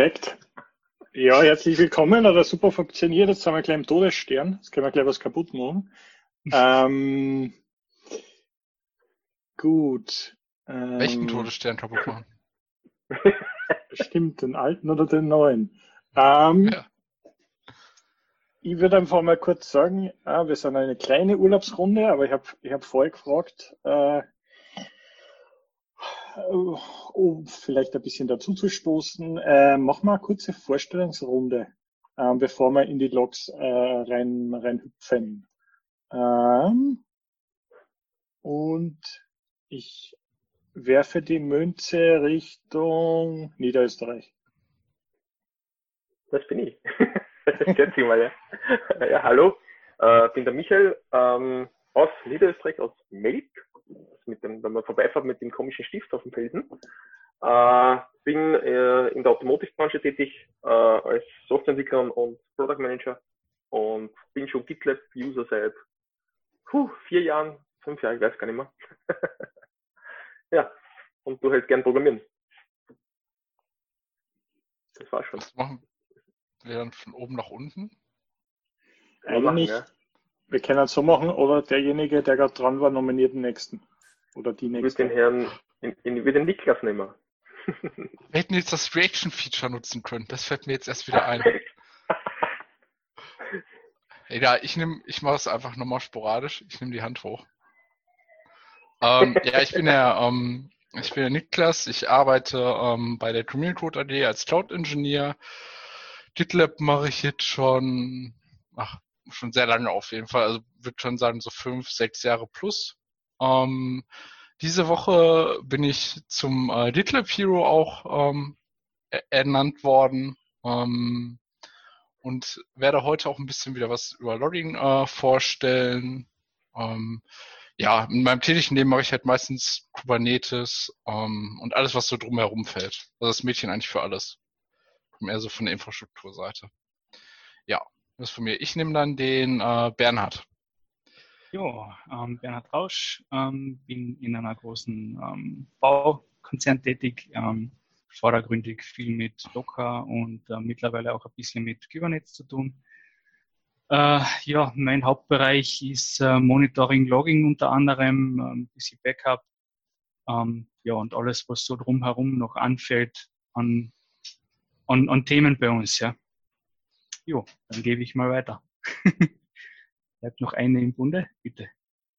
Perfekt. Ja, herzlich willkommen. Hat super funktioniert. Jetzt sind wir gleich im Todesstern. Jetzt können wir gleich was kaputt machen. ähm, gut. Ähm, Welchen Todesstern kaputt machen? Stimmt, den alten oder den neuen? Ähm, ja. Ich würde einfach mal kurz sagen, äh, wir sind eine kleine Urlaubsrunde, aber ich habe ich hab vorher gefragt, äh, um vielleicht ein bisschen dazu zu stoßen, äh, machen wir eine kurze Vorstellungsrunde, äh, bevor wir in die Logs äh, rein, rein hüpfen. Ähm, und ich werfe die Münze Richtung Niederösterreich. Das bin ich. Schätze mal, ja. ja hallo, äh, bin der Michael ähm, aus Niederösterreich, aus Melk mit dem, wenn man vorbeifährt mit dem komischen Stift auf dem Felsen. Äh, bin äh, in der Automotive-Branche tätig äh, als Softwareentwickler und Product Manager und bin schon GitLab-User seit puh, vier Jahren, fünf Jahren, ich weiß gar nicht mehr. ja, und du hältst gern programmieren. Das war schon. Das machen wir dann von oben nach unten? Eigentlich, ja. Wir können es so machen, oder derjenige, der gerade dran war, nominiert den nächsten. Oder die nächste. Ich würde den Herrn, in, in, den Niklas nehmen. Wir hätten jetzt das Reaction-Feature nutzen können. Das fällt mir jetzt erst wieder ein. Egal, ich nehme, ich mache es einfach nochmal sporadisch. Ich nehme die Hand hoch. Ähm, ja, ich bin der, ähm, ich bin der Niklas. Ich arbeite ähm, bei der Community Code AD als Cloud Engineer. GitLab mache ich jetzt schon, ach, schon sehr lange auf jeden Fall. Also würde schon sagen so fünf, sechs Jahre plus. Ähm, diese Woche bin ich zum äh, GitLab Hero auch ähm, ernannt worden ähm, und werde heute auch ein bisschen wieder was über Logging äh, vorstellen. Ähm, ja, in meinem täglichen Leben mache ich halt meistens Kubernetes ähm, und alles, was so drumherum fällt. Also das Mädchen eigentlich für alles. Mehr so von der Infrastrukturseite. Ja, das von mir. Ich nehme dann den äh, Bernhard. Ja, ähm, Bernhard Rausch, ähm, bin in einer großen ähm, Baukonzern tätig, ähm, vordergründig viel mit Docker und äh, mittlerweile auch ein bisschen mit Kubernetes zu tun. Äh, ja, mein Hauptbereich ist äh, Monitoring, Logging unter anderem, äh, ein bisschen Backup, ähm, ja, und alles, was so drumherum noch anfällt an, an, an Themen bei uns, ja. Jo, dann gebe ich mal weiter. Bleibt noch eine im Bunde, bitte.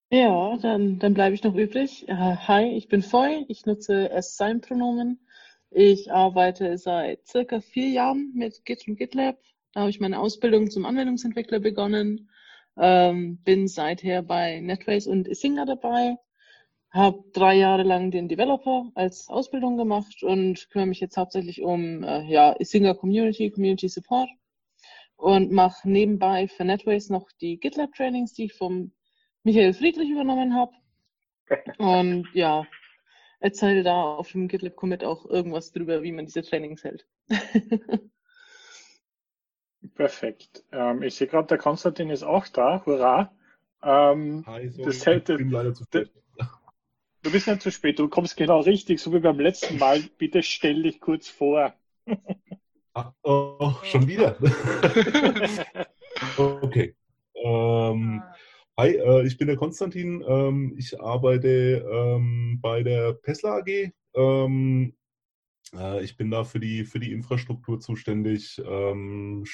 Ja, dann, dann bleibe ich noch übrig. Uh, hi, ich bin Foy, ich nutze S-Sein-Pronomen. Ich arbeite seit circa vier Jahren mit Git und GitLab. Da habe ich meine Ausbildung zum Anwendungsentwickler begonnen. Ähm, bin seither bei NetWays und Isinga dabei. Habe drei Jahre lang den Developer als Ausbildung gemacht und kümmere mich jetzt hauptsächlich um äh, ja, Isinga Community, Community Support und mache nebenbei für Netways noch die GitLab-Trainings, die ich vom Michael Friedrich übernommen habe. Und ja, erzähle da auf dem GitLab-Commit auch irgendwas drüber, wie man diese Trainings hält. Perfekt. Ähm, ich sehe gerade, der Konstantin ist auch da. Hurra! Ähm, Hi, sorry, das hält, ich bin leider zu spät. Du bist nicht zu spät, du kommst genau richtig, so wie beim letzten Mal. Bitte stell dich kurz vor. Ach, oh, schon wieder. okay. Ähm, hi, äh, ich bin der Konstantin. Ähm, ich arbeite ähm, bei der Tesla AG. Ähm, äh, ich bin da für die, für die Infrastruktur zuständig, ähm,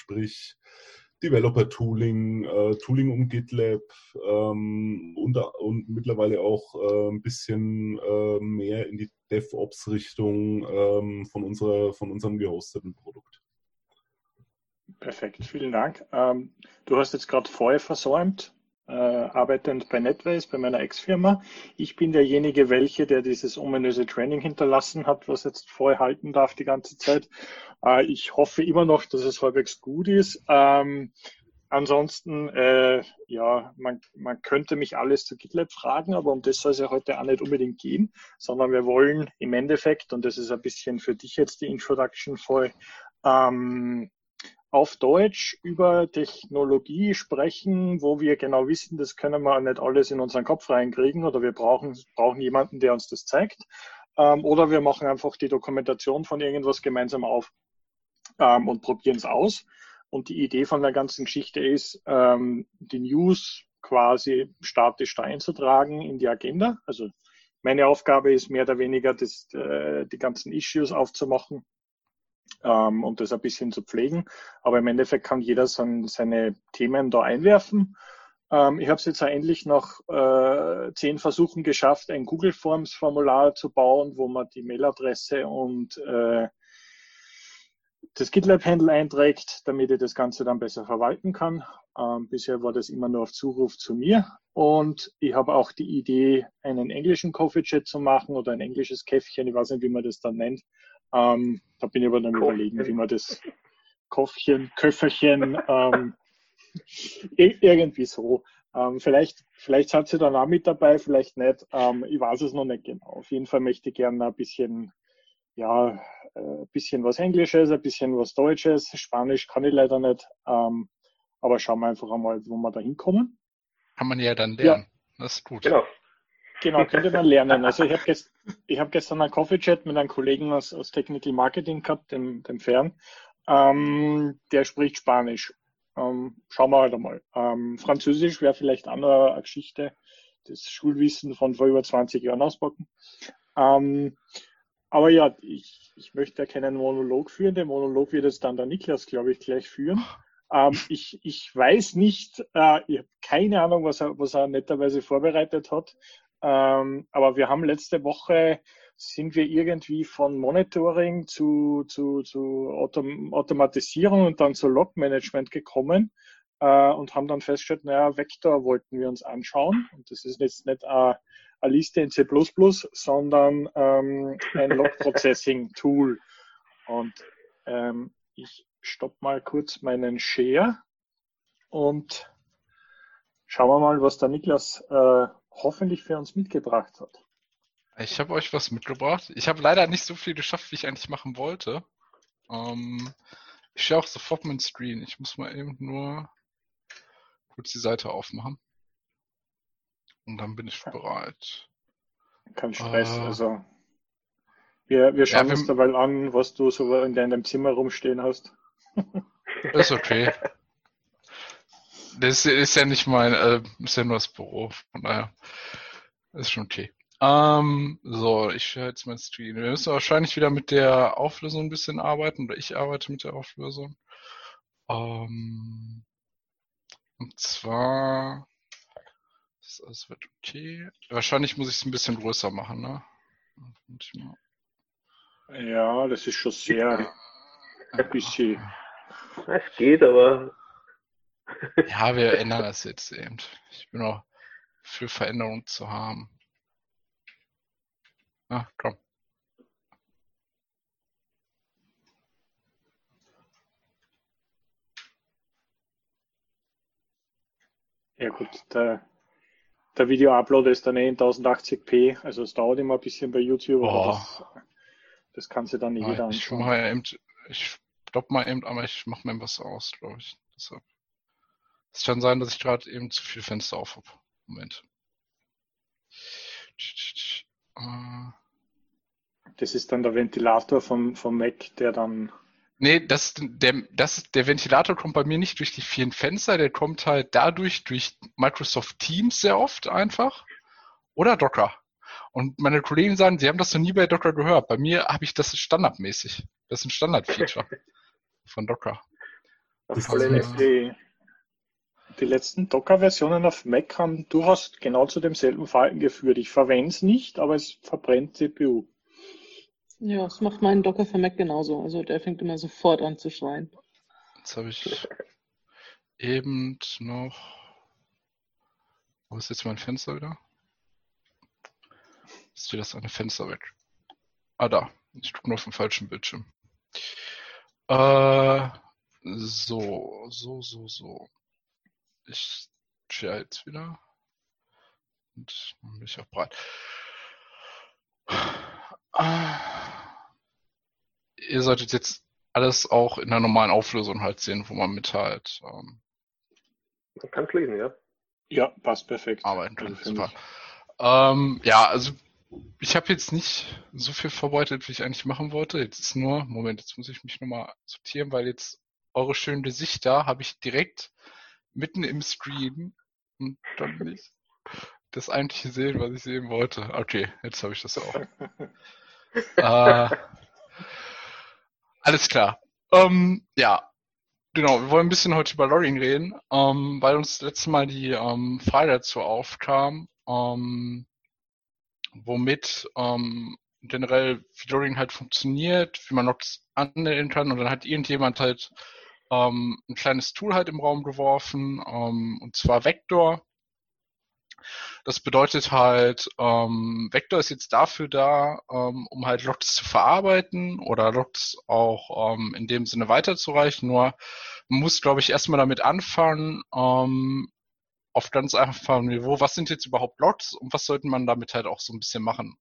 sprich Developer-Tooling, äh, Tooling um GitLab ähm, und, und mittlerweile auch äh, ein bisschen äh, mehr in die DevOps-Richtung ähm, von, unserer, von unserem gehosteten Produkt. Perfekt, vielen Dank. Ähm, du hast jetzt gerade vorher versäumt, äh, arbeitend bei NetWays, bei meiner Ex-Firma. Ich bin derjenige, welche, der dieses ominöse Training hinterlassen hat, was jetzt vorher halten darf die ganze Zeit. Äh, ich hoffe immer noch, dass es halbwegs gut ist. Ähm, ansonsten, äh, ja, man, man könnte mich alles zu GitLab fragen, aber um das soll es ja heute auch nicht unbedingt gehen, sondern wir wollen im Endeffekt, und das ist ein bisschen für dich jetzt die Introduction voll, ähm, auf Deutsch über Technologie sprechen, wo wir genau wissen, das können wir nicht alles in unseren Kopf reinkriegen oder wir brauchen, brauchen jemanden, der uns das zeigt. Ähm, oder wir machen einfach die Dokumentation von irgendwas gemeinsam auf. ähm, und probieren es aus. Und die Idee von der ganzen Geschichte ist, ähm, die News quasi statisch da einzutragen in die Agenda. Also meine Aufgabe ist mehr oder weniger, das, äh, die ganzen Issues aufzumachen ähm, und das ein bisschen zu pflegen. Aber im Endeffekt kann jeder sein, seine Themen da einwerfen. Ähm, ich habe es jetzt endlich nach äh, zehn Versuchen geschafft, ein Google Forms Formular zu bauen, wo man die Mailadresse und äh, das GitLab-Handle einträgt, damit ich das Ganze dann besser verwalten kann. Ähm, bisher war das immer nur auf Zuruf zu mir. Und ich habe auch die Idee, einen englischen Coffee-Chat zu machen oder ein englisches Käffchen. Ich weiß nicht, wie man das dann nennt. Ähm, da bin ich aber dann Koffchen. überlegen, wie man das Koffchen, Köfferchen, ähm, irgendwie so. Ähm, vielleicht, vielleicht hat sie dann auch mit dabei, vielleicht nicht. Ähm, ich weiß es noch nicht genau. Auf jeden Fall möchte ich gerne ein bisschen ja, ein äh, bisschen was Englisches, ein bisschen was Deutsches. Spanisch kann ich leider nicht. Ähm, aber schauen wir einfach einmal, wo wir da hinkommen. Kann man ja dann lernen. Ja. Das ist gut. Genau. Genau, könnte man lernen. Also ich habe gest, hab gestern einen Coffee-Chat mit einem Kollegen aus, aus Technical Marketing gehabt, dem, dem Fern. Ähm, der spricht Spanisch. Ähm, schauen wir halt einmal. Ähm, Französisch wäre vielleicht auch noch eine Geschichte, das Schulwissen von vor über 20 Jahren auspacken. Ähm, aber ja, ich, ich möchte ja keinen Monolog führen. Den Monolog wird jetzt dann der Niklas, glaube ich, gleich führen. Ähm, ich, ich weiß nicht, äh, ich habe keine Ahnung, was er, was er netterweise vorbereitet hat. Ähm, aber wir haben letzte Woche sind wir irgendwie von Monitoring zu, zu, zu Autom Automatisierung und dann zu Log-Management gekommen äh, und haben dann festgestellt, naja, Vector wollten wir uns anschauen. Und das ist jetzt nicht äh, eine Liste in C++, sondern ähm, ein Log-Processing-Tool. Und ähm, ich stopp mal kurz meinen Share und schauen wir mal, was der Niklas äh, hoffentlich für uns mitgebracht hat. Ich habe euch was mitgebracht. Ich habe leider nicht so viel geschafft, wie ich eigentlich machen wollte. Ähm, ich stehe auch sofort dem Screen. Ich muss mal eben nur kurz die Seite aufmachen. Und dann bin ich bereit. Kein Stress, äh, also. Wir, wir schauen ja, wir, uns dabei an, was du so in deinem Zimmer rumstehen hast. Ist okay. Das ist ja nicht mein, äh, ist ja nur das Büro. Von daher ist schon okay. Ähm, so, ich schaue jetzt mein Stream. Wir müssen wahrscheinlich wieder mit der Auflösung ein bisschen arbeiten, oder ich arbeite mit der Auflösung. Ähm, und zwar das, das wird okay. Wahrscheinlich muss ich es ein bisschen größer machen, ne? Ja, das ist schon sehr ein bisschen. Es geht, aber. Ja, wir ändern das jetzt eben. Ich bin auch für Veränderung zu haben. Ah, komm. Ja gut, der der Video-Upload ist dann eh in 1080p, also es dauert immer ein bisschen bei YouTube, aber das, das kann sich dann nicht jeder anschauen. Ich, eben, ich stopp mal eben, aber ich mache mir was aus, glaube ich. Deshalb. Es kann sein, dass ich gerade eben zu viel Fenster auf habe. Moment. Das ist dann der Ventilator vom, vom Mac, der dann Nee, das, der, das, der Ventilator kommt bei mir nicht durch die vielen Fenster, der kommt halt dadurch durch Microsoft Teams sehr oft einfach oder Docker. Und meine Kollegen sagen, sie haben das noch nie bei Docker gehört. Bei mir habe ich das standardmäßig. Das ist ein Standardfeature von Docker. Also, die, letzten Docker-Versionen auf Mac haben durchaus genau zu demselben Verhalten geführt. Ich verwende es nicht, aber es verbrennt CPU. Ja, das macht mein Docker für Mac genauso. Also der fängt immer sofort an zu schreien. Jetzt habe ich eben noch. Wo ist jetzt mein Fenster wieder? Ist hier das eine Fenster weg? Ah, da. Ich gucke nur auf dem falschen Bildschirm. Äh, so, so, so, so. Ich share jetzt wieder. Und dann bin ich auch bereit. Ihr solltet jetzt alles auch in der normalen Auflösung halt sehen, wo man mit halt. Ähm, man kann es lesen, ja. Ja, passt perfekt. Arbeiten kann. Super. Ähm, ja, also ich habe jetzt nicht so viel vorbereitet, wie ich eigentlich machen wollte. Jetzt ist nur, Moment, jetzt muss ich mich nochmal sortieren, weil jetzt eure schönen Gesichter habe ich direkt mitten im Stream und dann nicht das eigentliche sehen, was ich sehen wollte. Okay, jetzt habe ich das auch. äh, alles klar. Ähm, ja, genau. Wir wollen ein bisschen heute über Logging reden, ähm, weil uns das letzte Mal die ähm, Frage dazu aufkam, ähm, womit ähm, generell wie Logging halt funktioniert, wie man Logs anmelden kann und dann hat irgendjemand halt ähm, ein kleines Tool halt im Raum geworfen, ähm, und zwar Vector. Das bedeutet halt, ähm, Vector ist jetzt dafür da, ähm, um halt Logs zu verarbeiten oder Logs auch ähm, in dem Sinne weiterzureichen. Nur man muss, glaube ich, erstmal damit anfangen, ähm, auf ganz einfachem Niveau, was sind jetzt überhaupt Logs und was sollte man damit halt auch so ein bisschen machen.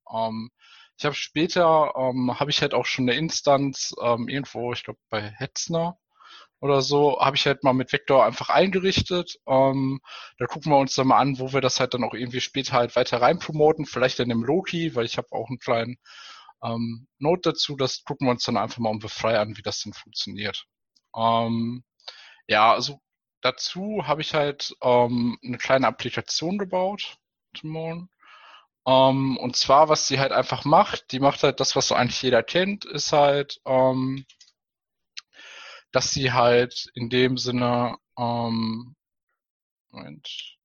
Ich habe später, habe ich halt auch schon eine Instanz irgendwo, ich glaube bei Hetzner, oder so, habe ich halt mal mit Vector einfach eingerichtet. Ähm, da gucken wir uns dann mal an, wo wir das halt dann auch irgendwie später halt weiter rein promoten, vielleicht in dem Loki, weil ich habe auch einen kleinen ähm, Note dazu. Das gucken wir uns dann einfach mal um frei an, wie das denn funktioniert. Ähm, ja, also dazu habe ich halt ähm, eine kleine Applikation gebaut, Timon. Ähm, und zwar, was sie halt einfach macht, die macht halt das, was so eigentlich jeder kennt, ist halt, ähm, dass sie halt in dem Sinne, ähm, Moment,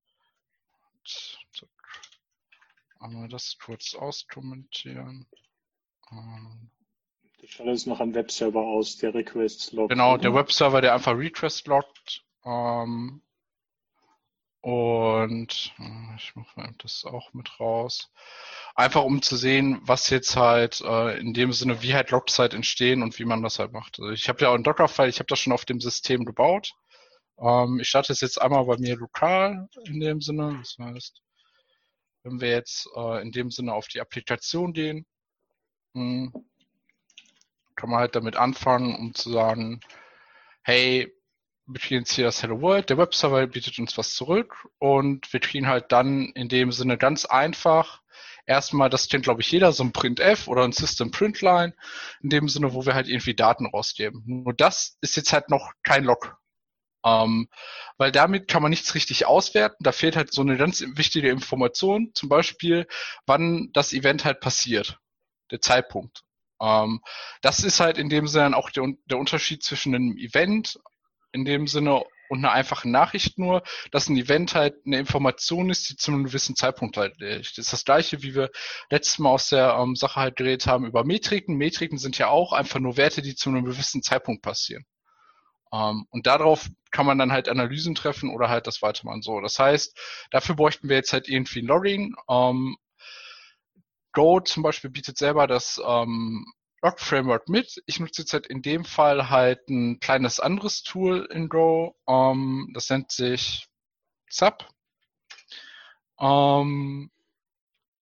einmal das kurz auskommentieren. Ähm, die schaut jetzt noch am Webserver aus, der Requests loggt. Genau, der Webserver, der einfach Request loggt. Ähm, und äh, ich mache das auch mit raus. Einfach um zu sehen, was jetzt halt äh, in dem Sinne, wie halt Logs halt entstehen und wie man das halt macht. Also ich habe ja auch einen Docker-File, ich habe das schon auf dem System gebaut. Ähm, ich starte es jetzt einmal bei mir lokal in dem Sinne. Das heißt, wenn wir jetzt äh, in dem Sinne auf die Applikation gehen, mh, hm, kann man halt damit anfangen, um zu sagen, hey, hier das Hello World, der Webserver bietet uns was zurück und wir kriegen halt dann in dem Sinne ganz einfach erstmal, das kennt glaube ich jeder, so ein Printf oder ein System Printline, in dem Sinne, wo wir halt irgendwie Daten rausgeben. Nur das ist jetzt halt noch kein Log. Ähm, weil damit kann man nichts richtig auswerten. Da fehlt halt so eine ganz wichtige Information, zum Beispiel, wann das Event halt passiert, der Zeitpunkt. Ähm, das ist halt in dem Sinne auch der, der Unterschied zwischen einem Event in dem Sinne und eine einfache Nachricht nur, dass ein Event halt eine Information ist, die zu einem gewissen Zeitpunkt halt liegt. Das ist das gleiche, wie wir letztes Mal aus der ähm, Sache halt geredet haben über Metriken. Metriken sind ja auch einfach nur Werte, die zu einem gewissen Zeitpunkt passieren. Ähm, und darauf kann man dann halt Analysen treffen oder halt das weitermachen so. Das heißt, dafür bräuchten wir jetzt halt irgendwie ein Logging. Ähm, Go zum Beispiel bietet selber das ähm, Rock Framework mit. Ich nutze jetzt halt in dem Fall halt ein kleines anderes Tool in Go. Ähm, das nennt sich ZAP. Ähm,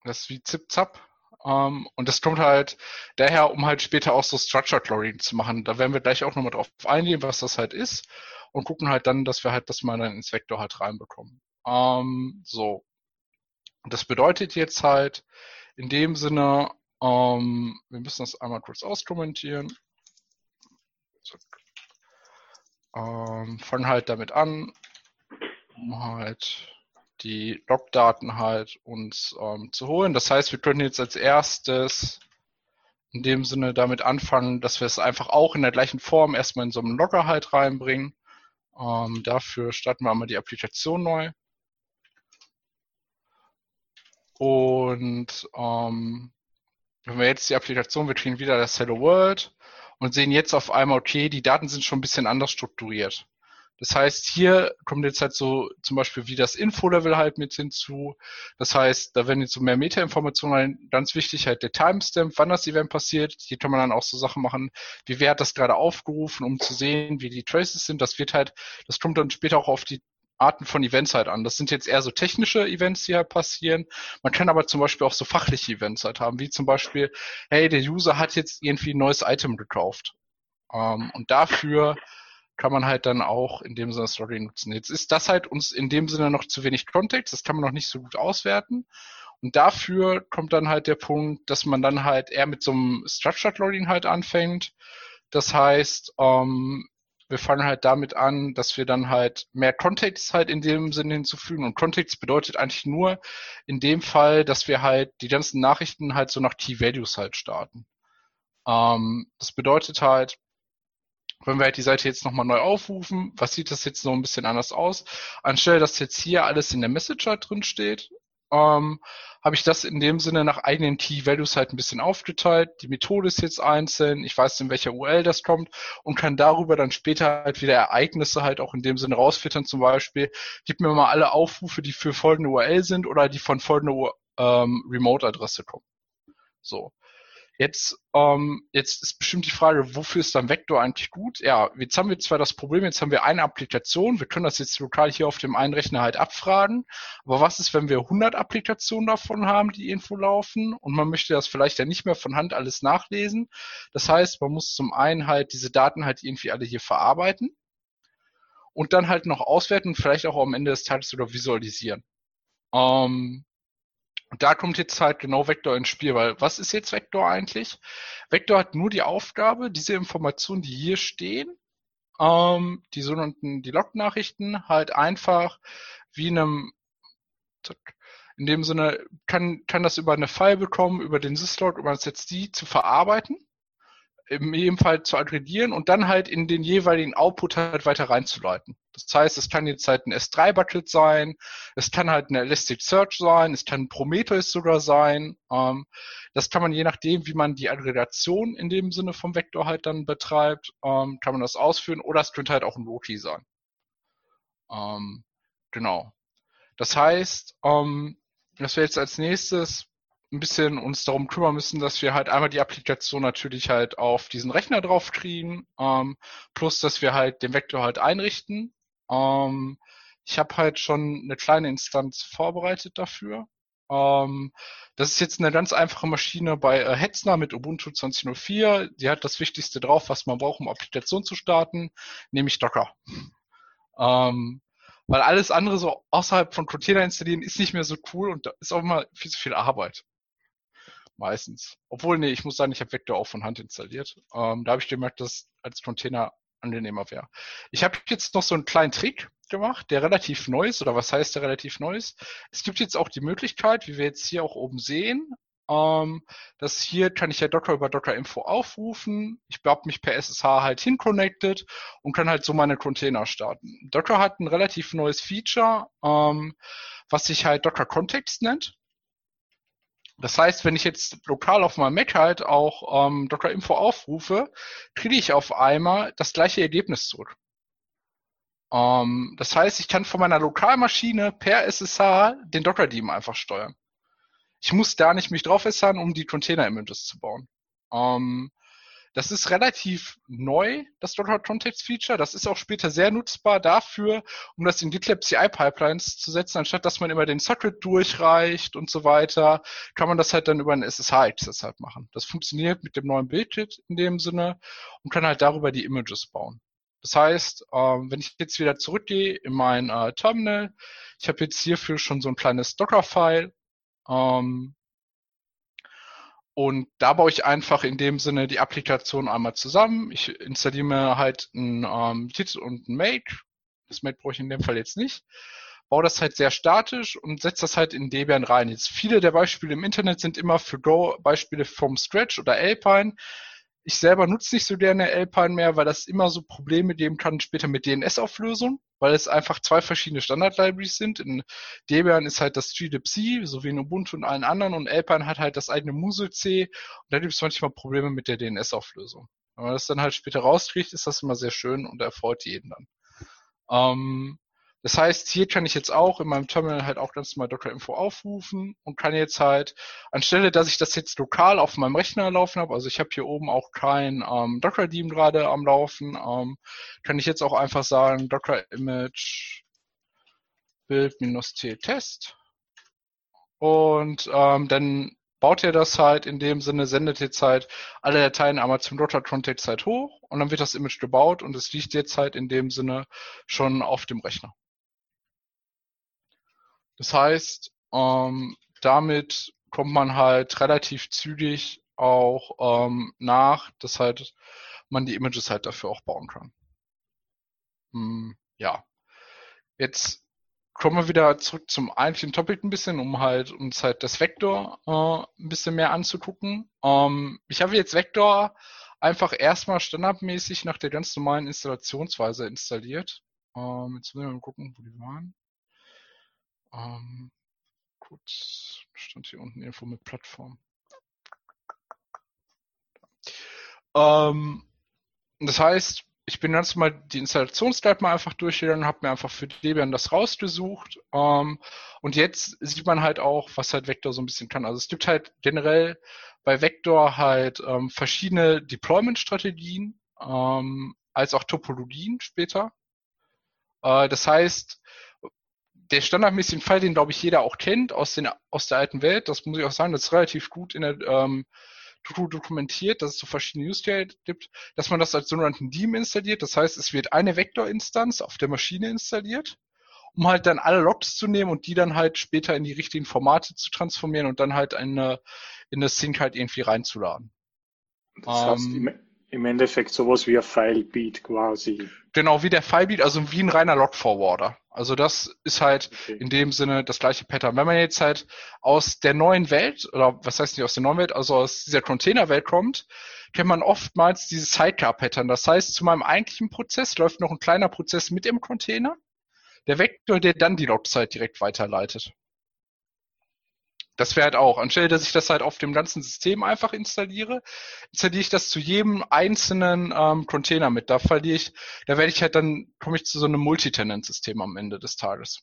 das ist wie ZipZap. Ähm, und das kommt halt daher, um halt später auch so Structured Logging zu machen. Da werden wir gleich auch nochmal drauf eingehen, was das halt ist. Und gucken halt dann, dass wir halt das mal dann ins Vektor halt reinbekommen. So. Das bedeutet jetzt halt in dem Sinne, ähm, wir müssen das einmal kurz auskommentieren. Ähm, fangen halt damit an, um halt die Logdaten halt uns ähm, zu holen. Das heißt, wir können jetzt als erstes in dem Sinne damit anfangen, dass wir es einfach auch in der gleichen Form erstmal in so einem Logger halt reinbringen. Ähm, dafür starten wir einmal die Applikation neu. Und ähm, wenn wir jetzt die Applikation, wir kriegen wieder das Hello World und sehen jetzt auf einmal, okay, die Daten sind schon ein bisschen anders strukturiert. Das heißt, hier kommt jetzt halt so zum Beispiel wie das Info-Level halt mit hinzu. Das heißt, da werden jetzt so mehr Meta-Informationen rein. Ganz wichtig halt der Timestamp, wann das Event passiert. Hier kann man dann auch so Sachen machen, wie wer hat das gerade aufgerufen, um zu sehen, wie die Traces sind. Das wird halt, das kommt dann später auch auf die Arten von Events halt an. Das sind jetzt eher so technische Events, die halt passieren. Man kann aber zum Beispiel auch so fachliche Events halt haben, wie zum Beispiel, hey, der User hat jetzt irgendwie ein neues Item gekauft. Ähm, und dafür kann man halt dann auch in dem Sinne Story nutzen. Jetzt ist das halt uns in dem Sinne noch zu wenig Kontext, das kann man noch nicht so gut auswerten. Und dafür kommt dann halt der Punkt, dass man dann halt eher mit so einem Structured Loading halt anfängt. Das heißt, ähm, wir fangen halt damit an, dass wir dann halt mehr Kontext halt in dem Sinne hinzufügen. Und Kontext bedeutet eigentlich nur in dem Fall, dass wir halt die ganzen Nachrichten halt so nach Key Values halt starten. Ähm, das bedeutet halt, wenn wir halt die Seite jetzt nochmal neu aufrufen, was sieht das jetzt so ein bisschen anders aus? Anstelle, dass jetzt hier alles in der Message halt drin steht, ähm, habe ich das in dem Sinne nach eigenen Key Values halt ein bisschen aufgeteilt. Die Methode ist jetzt einzeln, ich weiß, in welcher URL das kommt und kann darüber dann später halt wieder Ereignisse halt auch in dem Sinne rausfiltern. Zum Beispiel, gib mir mal alle Aufrufe, die für folgende URL sind oder die von folgender ähm, Remote-Adresse kommen. So. Jetzt, ähm, jetzt ist bestimmt die Frage, wofür ist dann Vector eigentlich gut? Ja, jetzt haben wir zwar das Problem, jetzt haben wir eine Applikation, wir können das jetzt lokal hier auf dem einen Rechner halt abfragen, aber was ist, wenn wir 100 Applikationen davon haben, die irgendwo laufen und man möchte das vielleicht ja nicht mehr von Hand alles nachlesen? Das heißt, man muss zum einen halt diese Daten halt irgendwie alle hier verarbeiten und dann halt noch auswerten vielleicht auch am Ende des Tages sogar visualisieren. Ähm, und da kommt jetzt halt genau Vector ins Spiel, weil was ist jetzt Vector eigentlich? Vector hat nur die Aufgabe, diese Informationen, die hier stehen, ähm, die sogenannten die Log-Nachrichten, halt einfach wie in einem in dem Sinne kann, kann das über eine File bekommen, über den Syslog, über das jetzt die zu verarbeiten in jedem Fall zu aggregieren und dann halt in den jeweiligen Output halt weiter reinzuleiten. Das heißt, es kann jetzt halt ein S3-Bucket sein, es kann halt eine Elasticsearch sein, es kann Prometheus sogar sein. Ähm, das kann man je nachdem, wie man die Aggregation in dem Sinne vom Vektor halt dann betreibt, ähm, kann man das ausführen oder es könnte halt auch ein Loki sein. Ähm, genau. Das heißt, ähm, dass wir jetzt als nächstes ein bisschen uns darum kümmern müssen, dass wir halt einmal die Applikation natürlich halt auf diesen Rechner drauf kriegen, ähm, plus dass wir halt den Vektor halt einrichten. Ähm, ich habe halt schon eine kleine Instanz vorbereitet dafür. Ähm, das ist jetzt eine ganz einfache Maschine bei äh, Hetzner mit Ubuntu 20.04. Die hat das Wichtigste drauf, was man braucht, um Applikation zu starten, nämlich Docker. Ähm, weil alles andere so außerhalb von Container installieren ist nicht mehr so cool und da ist auch immer viel zu viel Arbeit. Meistens. Obwohl, nee, ich muss sagen, ich habe Vector auch von Hand installiert. Ähm, da habe ich gemerkt, dass als Container angenehmer wäre. Ich habe jetzt noch so einen kleinen Trick gemacht, der relativ neu ist, oder was heißt der relativ neu ist? Es gibt jetzt auch die Möglichkeit, wie wir jetzt hier auch oben sehen, ähm, dass hier kann ich ja Docker über Docker Info aufrufen. Ich habe mich per SSH halt hinconnected und kann halt so meine Container starten. Docker hat ein relativ neues Feature, ähm, was sich halt Docker Context nennt. Das heißt, wenn ich jetzt lokal auf meinem Mac halt auch ähm, Docker Info aufrufe, kriege ich auf einmal das gleiche Ergebnis zurück. Ähm, das heißt, ich kann von meiner Lokalmaschine per SSH den Docker-Daemon einfach steuern. Ich muss da nicht mich drauf SSHen, um die Container-Images zu bauen. Ähm, das ist relativ neu, das Docker Context Feature. Das ist auch später sehr nutzbar dafür, um das in GitLab CI Pipelines zu setzen. Anstatt dass man immer den Socket durchreicht und so weiter, kann man das halt dann über einen SSH-Access halt machen. Das funktioniert mit dem neuen Bildkit in dem Sinne und kann halt darüber die Images bauen. Das heißt, ähm, wenn ich jetzt wieder zurückgehe in mein äh, Terminal, ich habe jetzt hierfür schon so ein kleines Docker-File, ähm, und da baue ich einfach in dem Sinne die Applikation einmal zusammen. Ich installiere mir halt ein ähm, Git und ein Make. Das Make brauche ich in dem Fall jetzt nicht. Baue das halt sehr statisch und setze das halt in Debian rein. Jetzt viele der Beispiele im Internet sind immer für Go Beispiele vom Stretch oder Alpine. Ich selber nutze nicht so gerne Alpine mehr, weil das immer so Probleme geben kann später mit DNS-Auflösung, weil es einfach zwei verschiedene Standard-Libraries sind. In Debian ist halt das glibc, so wie in Ubuntu und allen anderen, und Alpine hat halt das eigene Musel-C und da gibt es manchmal Probleme mit der DNS-Auflösung. Wenn man das dann halt später rauskriegt, ist das immer sehr schön und erfreut jeden dann. Ähm, das heißt, hier kann ich jetzt auch in meinem Terminal halt auch ganz normal Docker Info aufrufen und kann jetzt halt, anstelle, dass ich das jetzt lokal auf meinem Rechner laufen habe, also ich habe hier oben auch kein ähm, Docker-Daemon gerade am Laufen, ähm, kann ich jetzt auch einfach sagen, Docker Image Build-T Test und ähm, dann baut er das halt in dem Sinne, sendet jetzt halt alle Dateien einmal zum Docker Context halt hoch und dann wird das Image gebaut und es liegt jetzt halt in dem Sinne schon auf dem Rechner. Das heißt, ähm, damit kommt man halt relativ zügig auch ähm, nach, dass halt man die Images halt dafür auch bauen kann. Hm, ja. Jetzt kommen wir wieder zurück zum eigentlichen Topic ein bisschen, um halt uns halt das Vektor äh, ein bisschen mehr anzugucken. Ähm, ich habe jetzt Vektor einfach erstmal standardmäßig nach der ganz normalen Installationsweise installiert. Ähm, jetzt müssen wir mal gucken, wo die waren. Ähm, gut, stand hier unten Info mit Plattform. Ähm, das heißt, ich bin ganz mal die Installationsguide mal einfach durchgegangen, habe mir einfach für Debian das rausgesucht. Ähm, und jetzt sieht man halt auch, was halt Vector so ein bisschen kann. Also es gibt halt generell bei Vector halt ähm, verschiedene Deployment-Strategien, ähm, als auch Topologien später. Äh, das heißt, der standardmäßige Fall, den glaube ich jeder auch kennt aus, den, aus der alten Welt, das muss ich auch sagen, das ist relativ gut in der ähm, dokumentiert, dass es so verschiedene Use Cases gibt, dass man das als sogenannten Daem installiert. Das heißt, es wird eine Vektor-Instanz auf der Maschine installiert, um halt dann alle Logs zu nehmen und die dann halt später in die richtigen Formate zu transformieren und dann halt eine, in das Sync halt irgendwie reinzuladen. Das heißt, ähm, im Endeffekt sowas wie ein Filebeat quasi. Genau, wie der Filebeat, also wie ein reiner Log-Forwarder. Also das ist halt okay. in dem Sinne das gleiche Pattern. Wenn man jetzt halt aus der neuen Welt, oder was heißt nicht aus der neuen Welt, also aus dieser Containerwelt kommt, kennt man oftmals dieses Sidecar-Pattern. Das heißt, zu meinem eigentlichen Prozess läuft noch ein kleiner Prozess mit im Container, der Vektor, der dann die Logzeit direkt weiterleitet. Das wäre halt auch, anstelle, dass ich das halt auf dem ganzen System einfach installiere, installiere ich das zu jedem einzelnen ähm, Container mit. Da verliere ich, da werde ich halt dann, komme ich zu so einem Multitenant-System am Ende des Tages.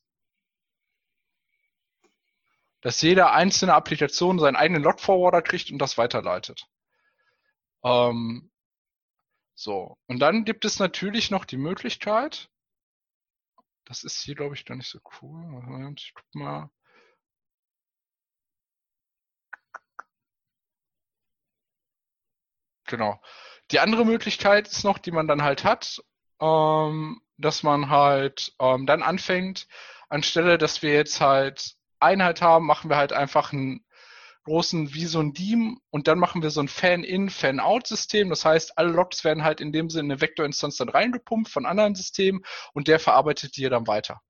Dass jede einzelne Applikation seinen eigenen Log-Forwarder kriegt und das weiterleitet. Ähm, so, und dann gibt es natürlich noch die Möglichkeit, das ist hier, glaube ich, gar nicht so cool. Ich guck mal. Genau. Die andere Möglichkeit ist noch, die man dann halt hat, ähm, dass man halt ähm, dann anfängt, anstelle, dass wir jetzt halt Einheit haben, machen wir halt einfach einen großen wie so ein Deam und dann machen wir so ein Fan-in, Fan-out-System. Das heißt, alle Logs werden halt in dem Sinne eine Vektorinstanz dann reingepumpt von anderen Systemen und der verarbeitet die dann weiter.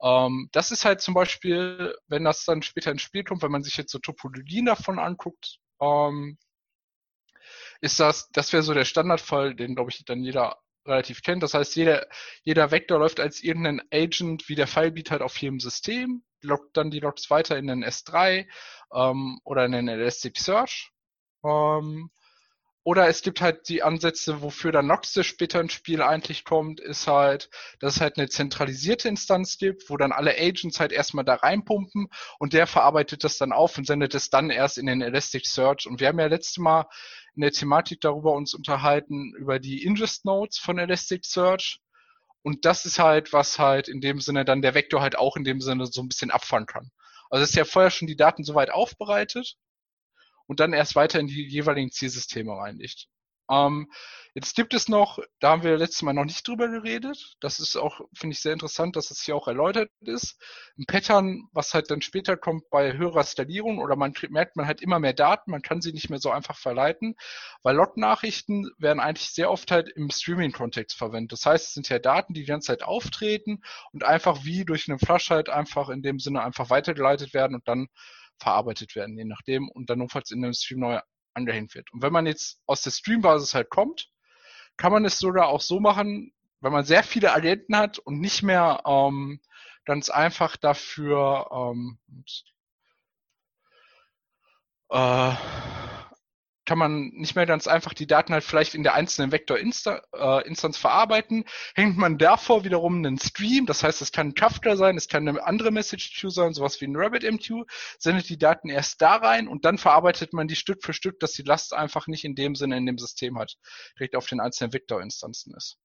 Ähm, das ist halt zum Beispiel, wenn das dann später ins Spiel kommt, wenn man sich jetzt so Topologien davon anguckt, ähm, ist das, das wäre so der Standardfall, den glaube ich dann jeder relativ kennt. Das heißt, jeder, jeder Vektor läuft als irgendein Agent wie der Filebeat halt auf jedem System, lockt dann die Logs weiter in den S3 ähm, oder in den Elasticsearch. Ähm, oder es gibt halt die Ansätze, wofür dann Noxus später ins Spiel eigentlich kommt, ist halt, dass es halt eine zentralisierte Instanz gibt, wo dann alle Agents halt erstmal da reinpumpen und der verarbeitet das dann auf und sendet es dann erst in den Elasticsearch. Und wir haben ja letztes Mal in der Thematik darüber uns unterhalten, über die Ingest Nodes von Elasticsearch. Und das ist halt, was halt in dem Sinne dann der Vektor halt auch in dem Sinne so ein bisschen abfangen kann. Also es ist ja vorher schon die Daten soweit aufbereitet und dann erst weiter in die jeweiligen Zielsysteme reinlegt. Ähm, jetzt gibt es noch, da haben wir letztes Mal noch nicht drüber geredet. Das ist auch, finde ich, sehr interessant, dass es hier auch erläutert ist. Ein Pattern, was halt dann später kommt bei höherer Skalierung oder man merkt, man hat immer mehr Daten, man kann sie nicht mehr so einfach verleiten, weil Log-Nachrichten werden eigentlich sehr oft halt im Streaming-Kontext verwendet. Das heißt, es sind ja Daten, die die ganze Zeit auftreten und einfach wie durch eine Flash halt einfach in dem Sinne einfach weitergeleitet werden und dann verarbeitet werden, je nachdem, und dann notfalls in dem Stream neu angehängt wird. Und wenn man jetzt aus der Stream-Basis halt kommt, kann man es sogar auch so machen, wenn man sehr viele Agenten hat und nicht mehr ähm, ganz einfach dafür ähm, äh, kann man nicht mehr ganz einfach die Daten halt vielleicht in der einzelnen Vektor-Instanz äh, verarbeiten. Hängt man davor wiederum einen Stream, das heißt, es kann ein Kafka sein, es kann eine andere Message-Queue sein, sowas wie ein RabbitMQ, sendet die Daten erst da rein und dann verarbeitet man die Stück für Stück, dass die Last einfach nicht in dem Sinne in dem System hat, direkt auf den einzelnen Vektor-Instanzen ist.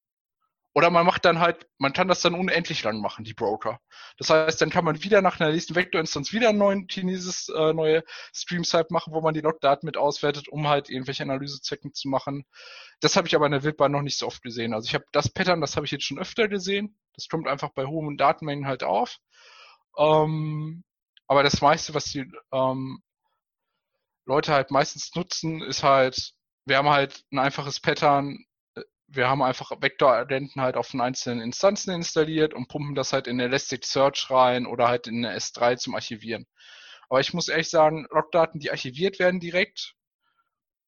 Oder man macht dann halt, man kann das dann unendlich lang machen, die Broker. Das heißt, dann kann man wieder nach einer nächsten Vektorinstanz wieder einen neuen chinesisches äh, neue Stream-Site machen, wo man die Logdaten mit auswertet, um halt irgendwelche Analysezwecken zu machen. Das habe ich aber in der Wildbahn noch nicht so oft gesehen. Also ich habe das Pattern, das habe ich jetzt schon öfter gesehen. Das kommt einfach bei hohen Datenmengen halt auf. Ähm, aber das meiste, was die ähm, Leute halt meistens nutzen, ist halt, wir haben halt ein einfaches Pattern, wir haben einfach Vektor-Identen halt auf den einzelnen Instanzen installiert und pumpen das halt in Elasticsearch rein oder halt in eine S3 zum Archivieren. Aber ich muss ehrlich sagen, Logdaten, die archiviert werden direkt,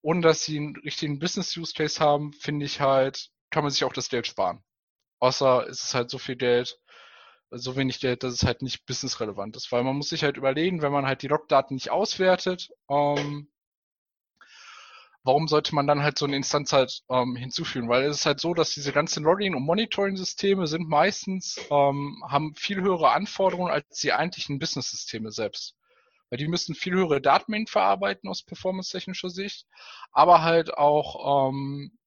ohne dass sie einen richtigen Business-Use-Case haben, finde ich halt, kann man sich auch das Geld sparen. Außer es ist halt so viel Geld, so wenig Geld, dass es halt nicht businessrelevant ist. Weil man muss sich halt überlegen, wenn man halt die Logdaten nicht auswertet, ähm, warum sollte man dann halt so eine Instanz halt ähm, hinzufügen? Weil es ist halt so, dass diese ganzen Logging- und Monitoring-Systeme sind meistens, ähm, haben viel höhere Anforderungen als die eigentlichen Business-Systeme selbst. Weil die müssen viel höhere Datenmengen verarbeiten aus performance-technischer Sicht, aber halt auch ähm,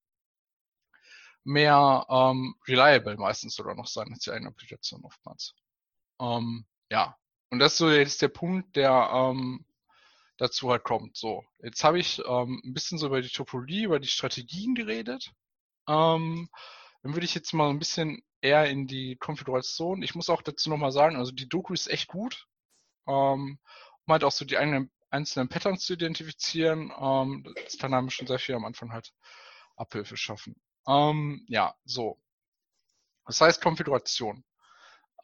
mehr ähm, reliable meistens sogar noch sein als die eigene Applikation oftmals. Ähm, ja, und das ist so jetzt der Punkt, der ähm, dazu halt kommt. So, jetzt habe ich ähm, ein bisschen so über die Topologie, über die Strategien geredet. Ähm, dann würde ich jetzt mal ein bisschen eher in die Konfiguration. Ich muss auch dazu nochmal sagen, also die Doku ist echt gut, ähm, um halt auch so die eigenen, einzelnen Patterns zu identifizieren. Ähm, das kann einem schon sehr viel am Anfang halt Abhilfe schaffen. Ähm, ja, so. Das heißt Konfiguration.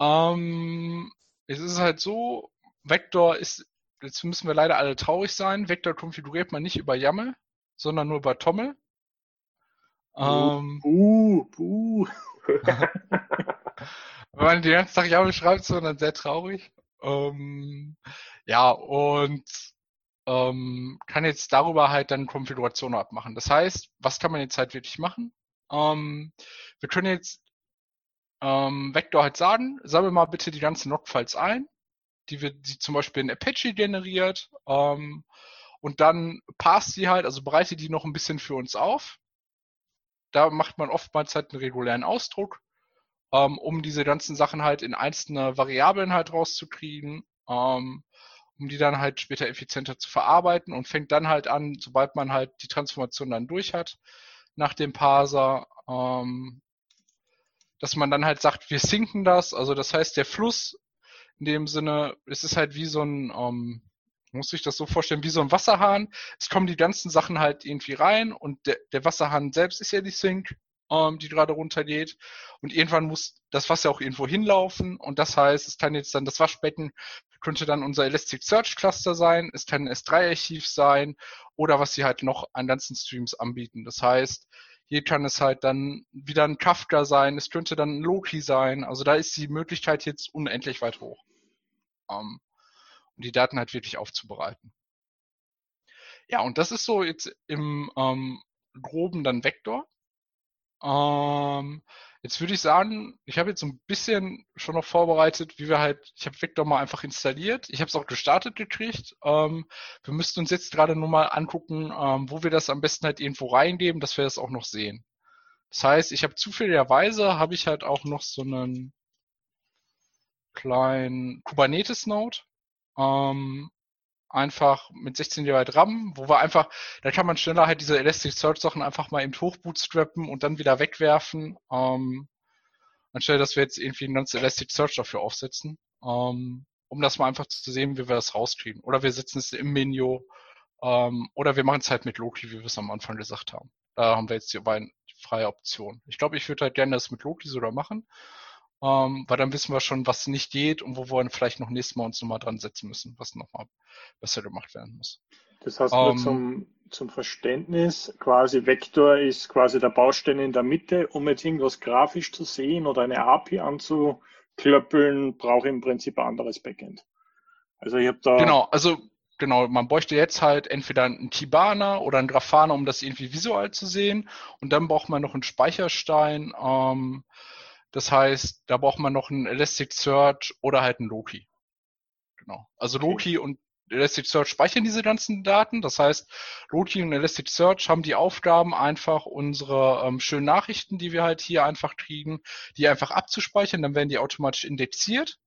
Ähm, es ist halt so, Vector ist jetzt müssen wir leider alle traurig sein. Vector konfiguriert man nicht über YAML, sondern nur über Tommel. Ähm, buh, buh. Wenn man den ganzen Tag YAML schreibt, ist man dann sehr traurig. Ähm, ja, und ähm, kann jetzt darüber halt dann Konfiguration abmachen. Das heißt, was kann man jetzt halt wirklich machen? Ähm, wir können jetzt ähm, Vector halt sagen, sammle mal bitte die ganzen Logfiles ein die wird die zum Beispiel in Apache generiert ähm, und dann passt sie halt, also bereitet die noch ein bisschen für uns auf. Da macht man oftmals halt einen regulären Ausdruck, ähm, um diese ganzen Sachen halt in einzelne Variablen halt rauszukriegen, ähm, um die dann halt später effizienter zu verarbeiten und fängt dann halt an, sobald man halt die Transformation dann durch hat, nach dem Parser, ähm, dass man dann halt sagt, wir sinken das, also das heißt, der Fluss in dem Sinne, es ist halt wie so ein, ähm, muss ich das so vorstellen, wie so ein Wasserhahn. Es kommen die ganzen Sachen halt irgendwie rein und der, der Wasserhahn selbst ist ja die Sink, ähm, die gerade runtergeht. Und irgendwann muss das Wasser auch irgendwo hinlaufen. Und das heißt, es kann jetzt dann das Waschbecken könnte dann unser Elasticsearch Cluster sein, es kann ein S3-Archiv sein oder was sie halt noch an ganzen Streams anbieten. Das heißt, hier kann es halt dann wieder ein Kafka sein, es könnte dann ein Loki sein. Also da ist die Möglichkeit jetzt unendlich weit hoch, um die Daten halt wirklich aufzubereiten. Ja, und das ist so jetzt im ähm, groben dann Vektor. Ähm, Jetzt würde ich sagen, ich habe jetzt so ein bisschen schon noch vorbereitet, wie wir halt, ich habe Vector mal einfach installiert. Ich habe es auch gestartet gekriegt. Ähm, wir müssten uns jetzt gerade nur mal angucken, ähm, wo wir das am besten halt irgendwo reingeben, dass wir das auch noch sehen. Das heißt, ich habe zufälligerweise, habe ich halt auch noch so einen kleinen Kubernetes-Node. Ähm, einfach mit 16 GB RAM, wo wir einfach, da kann man schneller halt diese Elasticsearch Sachen einfach mal eben hochbootstrappen und dann wieder wegwerfen, ähm, anstelle, dass wir jetzt irgendwie ein ganzes Elasticsearch dafür aufsetzen, ähm, um das mal einfach zu sehen, wie wir das rauskriegen. Oder wir setzen es im Menü, ähm, oder wir machen es halt mit Loki, wie wir es am Anfang gesagt haben. Da haben wir jetzt die beiden freie Optionen. Ich glaube, ich würde halt gerne das mit Loki sogar machen ähm, weil dann wissen wir schon, was nicht geht und wo wir vielleicht noch nächstes Mal uns nochmal dran setzen müssen, was nochmal besser gemacht werden muss. Das heißt nur ähm, zum, zum Verständnis, quasi Vektor ist quasi der Baustein in der Mitte, um jetzt irgendwas grafisch zu sehen oder eine API anzuklöppeln, brauche ich im Prinzip ein anderes Backend. Also ich habe da. Genau, also genau, man bräuchte jetzt halt entweder einen Kibana oder einen Grafana, um das irgendwie visuell zu sehen. Und dann braucht man noch einen Speicherstein. Ähm, das heißt, da braucht man noch einen Elasticsearch oder halt einen Loki. Genau. Also Loki und Elasticsearch speichern diese ganzen Daten. Das heißt, Loti und Elasticsearch haben die Aufgaben, einfach unsere ähm, schönen Nachrichten, die wir halt hier einfach kriegen, die einfach abzuspeichern. Dann werden die automatisch indexiert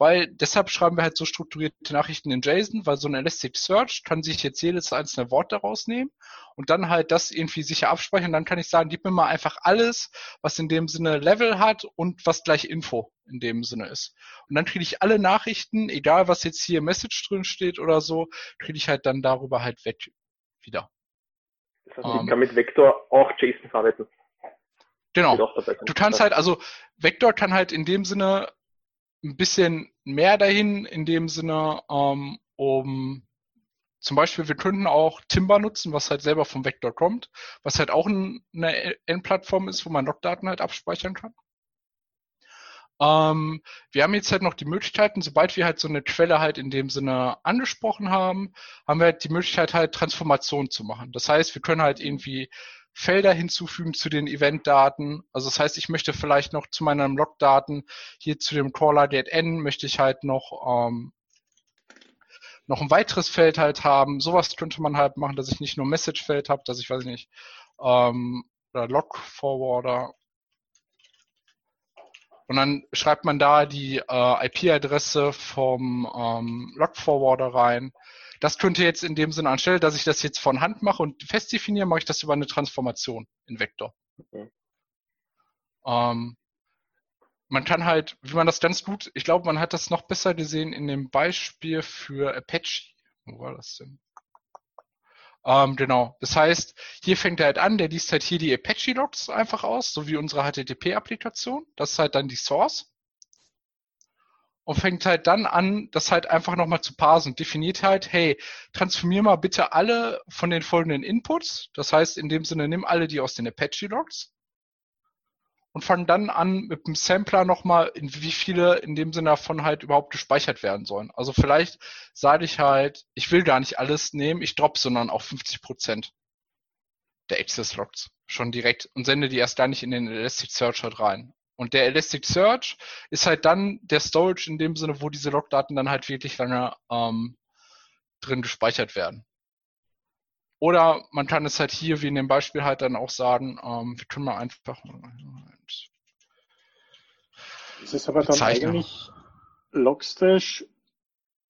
weil deshalb schreiben wir halt so strukturierte Nachrichten in JSON, weil so ein Elasticsearch kann sich jetzt jedes einzelne Wort daraus nehmen und dann halt das irgendwie sicher abspeichern. Dann kann ich sagen, gib mir mal einfach alles, was in dem Sinne Level hat und was gleich Info in dem Sinne ist. Und dann kriege ich alle Nachrichten, egal was jetzt hier Message drin steht oder so, kriege ich halt dann darüber halt weg wieder. Das heißt, ich ähm, kann mit Vector auch JSON verarbeiten. Genau. Du kannst halt, also Vector kann halt in dem Sinne ein bisschen mehr dahin, in dem Sinne, ähm, um zum Beispiel, wir könnten auch Timber nutzen, was halt selber vom Vector kommt, was halt auch ein, eine Endplattform ist, wo man Logdaten halt abspeichern kann. Ähm, wir haben jetzt halt noch die Möglichkeiten, sobald wir halt so eine Quelle halt in dem Sinne angesprochen haben, haben wir halt die Möglichkeit halt Transformation zu machen. Das heißt, wir können halt irgendwie Felder hinzufügen zu den Eventdaten. Also das heißt, ich möchte vielleicht noch zu meinen Logdaten hier zu dem Caller n möchte ich halt noch ähm, noch ein weiteres Feld halt haben. Sowas könnte man halt machen, dass ich nicht nur Message-Feld habe, dass ich weiß nicht ähm, oder Log Forwarder und dann schreibt man da die äh, IP-Adresse vom ähm, Log Forwarder rein das könnte jetzt in dem Sinne anstelle, dass ich das jetzt von Hand mache und fest definiere, mache ich das über eine Transformation in Vektor. Okay. Ähm, man kann halt, wie man das ganz gut, ich glaube, man hat das noch besser gesehen in dem Beispiel für Apache. Wo war das denn? Ähm, genau. Das heißt, hier fängt er halt an, der liest halt hier die Apache-Logs einfach aus, so wie unsere HTTP-Applikation. Das ist halt dann die Source und fängt halt dann an, das halt einfach nochmal zu parsen. Definiert halt, hey, transformier mal bitte alle von den folgenden Inputs. Das heißt, in dem Sinne, nimm alle die aus den Apache-Logs und fang dann an mit dem Sampler nochmal, in wie viele in dem Sinne davon halt überhaupt gespeichert werden sollen. Also vielleicht sage ich halt, ich will gar nicht alles nehmen, ich drop, sondern auch 50 Prozent der Access Logs schon direkt und sende die erst gar nicht in den Elasticsearch halt rein. Und der Elasticsearch ist halt dann der Storage in dem Sinne, wo diese Logdaten dann halt wirklich lange ähm, drin gespeichert werden. Oder man kann es halt hier, wie in dem Beispiel halt dann auch sagen, ähm, wir können mal einfach. Es ist aber dann Zeichner. eigentlich Logstash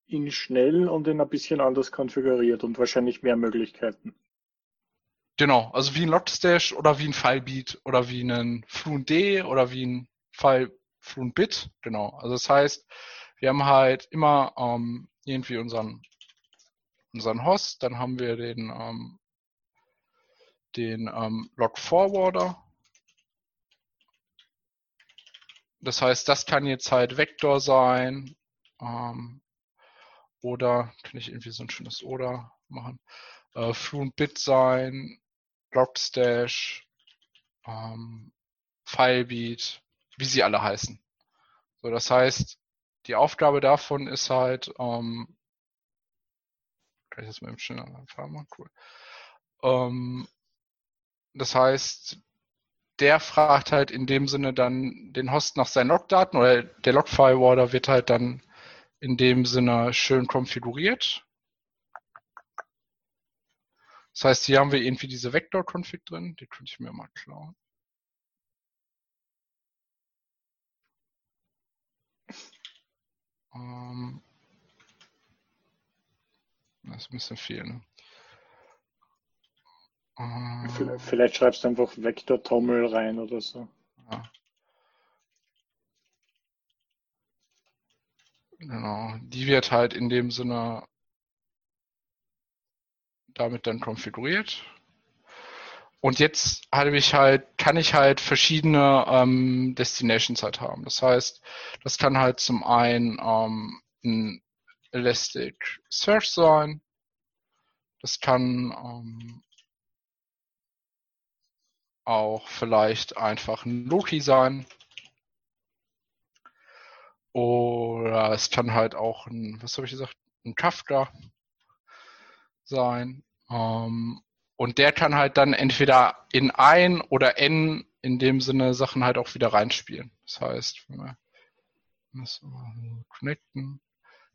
in schnell und in ein bisschen anders konfiguriert und wahrscheinlich mehr Möglichkeiten. Genau, also wie ein Logstash oder wie ein Filebeat oder wie ein Fluent oder wie ein File Fluent Bit. Genau, also das heißt, wir haben halt immer ähm, irgendwie unseren, unseren Host, dann haben wir den, ähm, den ähm, Log Forwarder. Das heißt, das kann jetzt halt Vektor sein ähm, oder kann ich irgendwie so ein schönes Oder machen. Äh, Fluent Bit sein, Logstash, ähm, Filebeat, wie sie alle heißen. So, das heißt, die Aufgabe davon ist halt, ähm, kann ich das mal im schneller machen? Cool. Ähm, das heißt, der fragt halt in dem Sinne dann den Host nach seinen Logdaten oder der Log-Firewalder wird halt dann in dem Sinne schön konfiguriert das heißt, hier haben wir irgendwie diese Vector-Config drin, die könnte ich mir mal klauen. Ähm, das ist ein bisschen viel, ne? Ähm, Vielleicht schreibst du einfach Vector Tommel rein oder so. Ja. Genau, die wird halt in dem Sinne damit dann konfiguriert. Und jetzt habe ich halt, kann ich halt verschiedene ähm, Destinations halt haben. Das heißt, das kann halt zum einen ähm, ein Elasticsearch sein. Das kann ähm, auch vielleicht einfach ein Loki sein. Oder es kann halt auch ein, was habe ich gesagt, ein Kafka sein. Ähm, und der kann halt dann entweder in ein oder n in dem Sinne Sachen halt auch wieder reinspielen. Das heißt, wenn wir das connecten,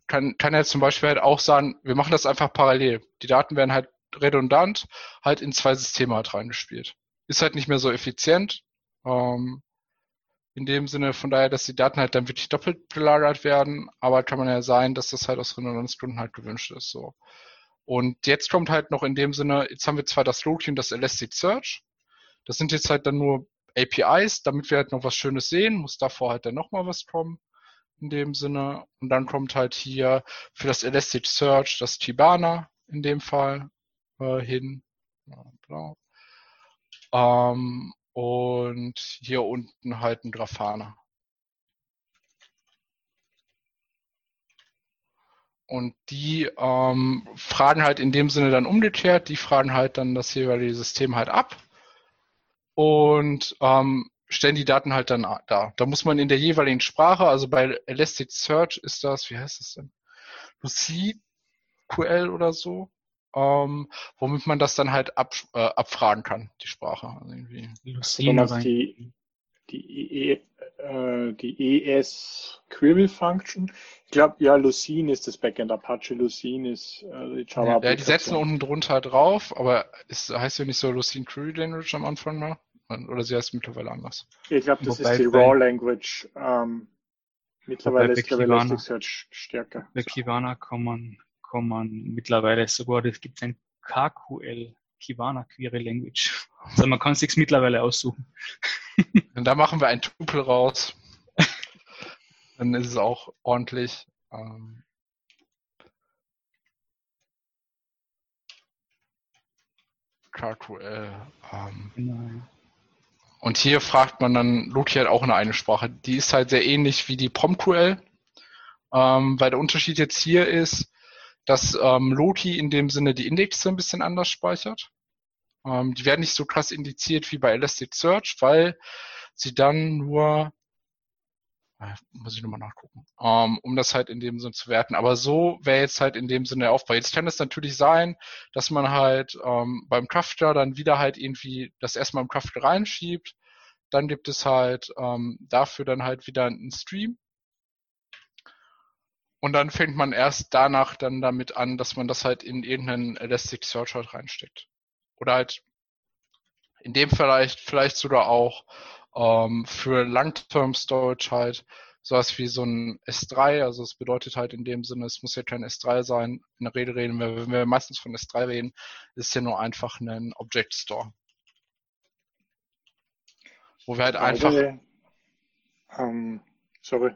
kann, kann er zum Beispiel halt auch sagen, wir machen das einfach parallel. Die Daten werden halt redundant halt in zwei Systeme halt reingespielt. Ist halt nicht mehr so effizient. Ähm, in dem Sinne von daher, dass die Daten halt dann wirklich doppelt gelagert werden, aber kann man ja sein, dass das halt aus Redundanzgründen halt gewünscht ist. So. Und jetzt kommt halt noch in dem Sinne, jetzt haben wir zwar das Loki und das Elasticsearch. Das sind jetzt halt dann nur APIs, damit wir halt noch was Schönes sehen, muss davor halt dann nochmal was kommen in dem Sinne. Und dann kommt halt hier für das Elasticsearch das Kibana in dem Fall äh, hin. Genau. Ähm, und hier unten halt ein Grafana. Und die ähm, fragen halt in dem Sinne dann umgekehrt, die fragen halt dann das jeweilige System halt ab und ähm, stellen die Daten halt dann da. Da muss man in der jeweiligen Sprache, also bei Elasticsearch ist das, wie heißt das denn? Lucy QL oder so, ähm, womit man das dann halt ab, äh, abfragen kann, die Sprache. Also irgendwie. Lucene also die, die, e, äh, die ES Query Function. Ich glaube, ja, Lucene ist das Backend, Apache Lucene ist äh, die Java. Ja, die setzen unten drunter drauf, aber es heißt ja nicht so Lucene Query Language am Anfang mal. Oder sie heißt mittlerweile anders. Ich glaube, das Wobei ist die Raw Language. Ähm, mittlerweile ist glaube Elasticsearch stärker. Bei Kivana kann man, kann man mittlerweile sogar, es gibt ein KQL, Kivana Query Language. Also man kann es sich mittlerweile aussuchen. Und da machen wir ein Tupel raus. Dann ist es auch ordentlich. Ähm, KQL. Ähm, genau. Und hier fragt man dann Loki halt auch in eine Sprache. Die ist halt sehr ähnlich wie die PromQL, ähm, weil der Unterschied jetzt hier ist, dass ähm, Loki in dem Sinne die Indexe ein bisschen anders speichert. Ähm, die werden nicht so krass indiziert wie bei Elasticsearch, weil sie dann nur äh, muss ich nochmal nachgucken, ähm, um das halt in dem Sinne zu werten. Aber so wäre jetzt halt in dem Sinne der Aufbau. Jetzt kann es natürlich sein, dass man halt ähm, beim Crafter dann wieder halt irgendwie das erstmal im Crafter reinschiebt. Dann gibt es halt ähm, dafür dann halt wieder einen Stream. Und dann fängt man erst danach dann damit an, dass man das halt in irgendeinen Elasticsearch halt reinsteckt. Oder halt in dem vielleicht, vielleicht sogar auch ähm, für Long-Term Storage halt sowas wie so ein S3, also es bedeutet halt in dem Sinne, es muss ja kein S3 sein. In der Rede reden wir, wenn wir meistens von S3 reden, ist ja nur einfach ein Object Store. Wo wir halt einfach. Ähm, sorry.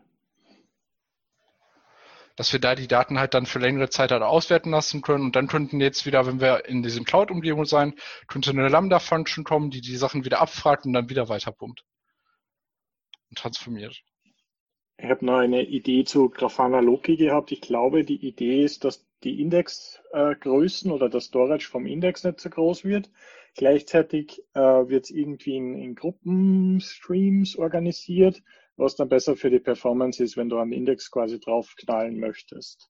Dass wir da die Daten halt dann für längere Zeit halt auswerten lassen können und dann könnten jetzt wieder, wenn wir in diesem Cloud-Umgebung sein, könnte eine Lambda-Function kommen, die die Sachen wieder abfragt und dann wieder weiterpumpt transformiert. Ich habe noch eine Idee zu Grafana Loki gehabt. Ich glaube, die Idee ist, dass die Indexgrößen äh, oder das Storage vom Index nicht so groß wird. Gleichzeitig äh, wird es irgendwie in, in Gruppenstreams organisiert, was dann besser für die Performance ist, wenn du einen Index quasi draufknallen möchtest.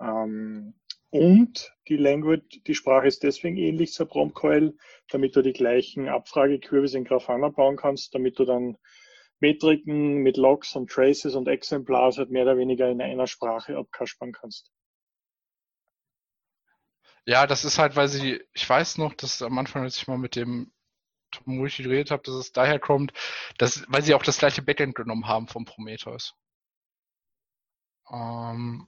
Ähm, und die Language, die Sprache ist deswegen ähnlich zur PromQL, damit du die gleichen Abfragekurves in Grafana bauen kannst, damit du dann Metriken mit Logs und Traces und Exemplars halt mehr oder weniger in einer Sprache abkaspern kannst. Ja, das ist halt, weil sie, ich weiß noch, dass am Anfang, als ich mal mit dem Tom Mulchi geredet habe, dass es daher kommt, dass, weil sie auch das gleiche Backend genommen haben vom Prometheus. Ähm,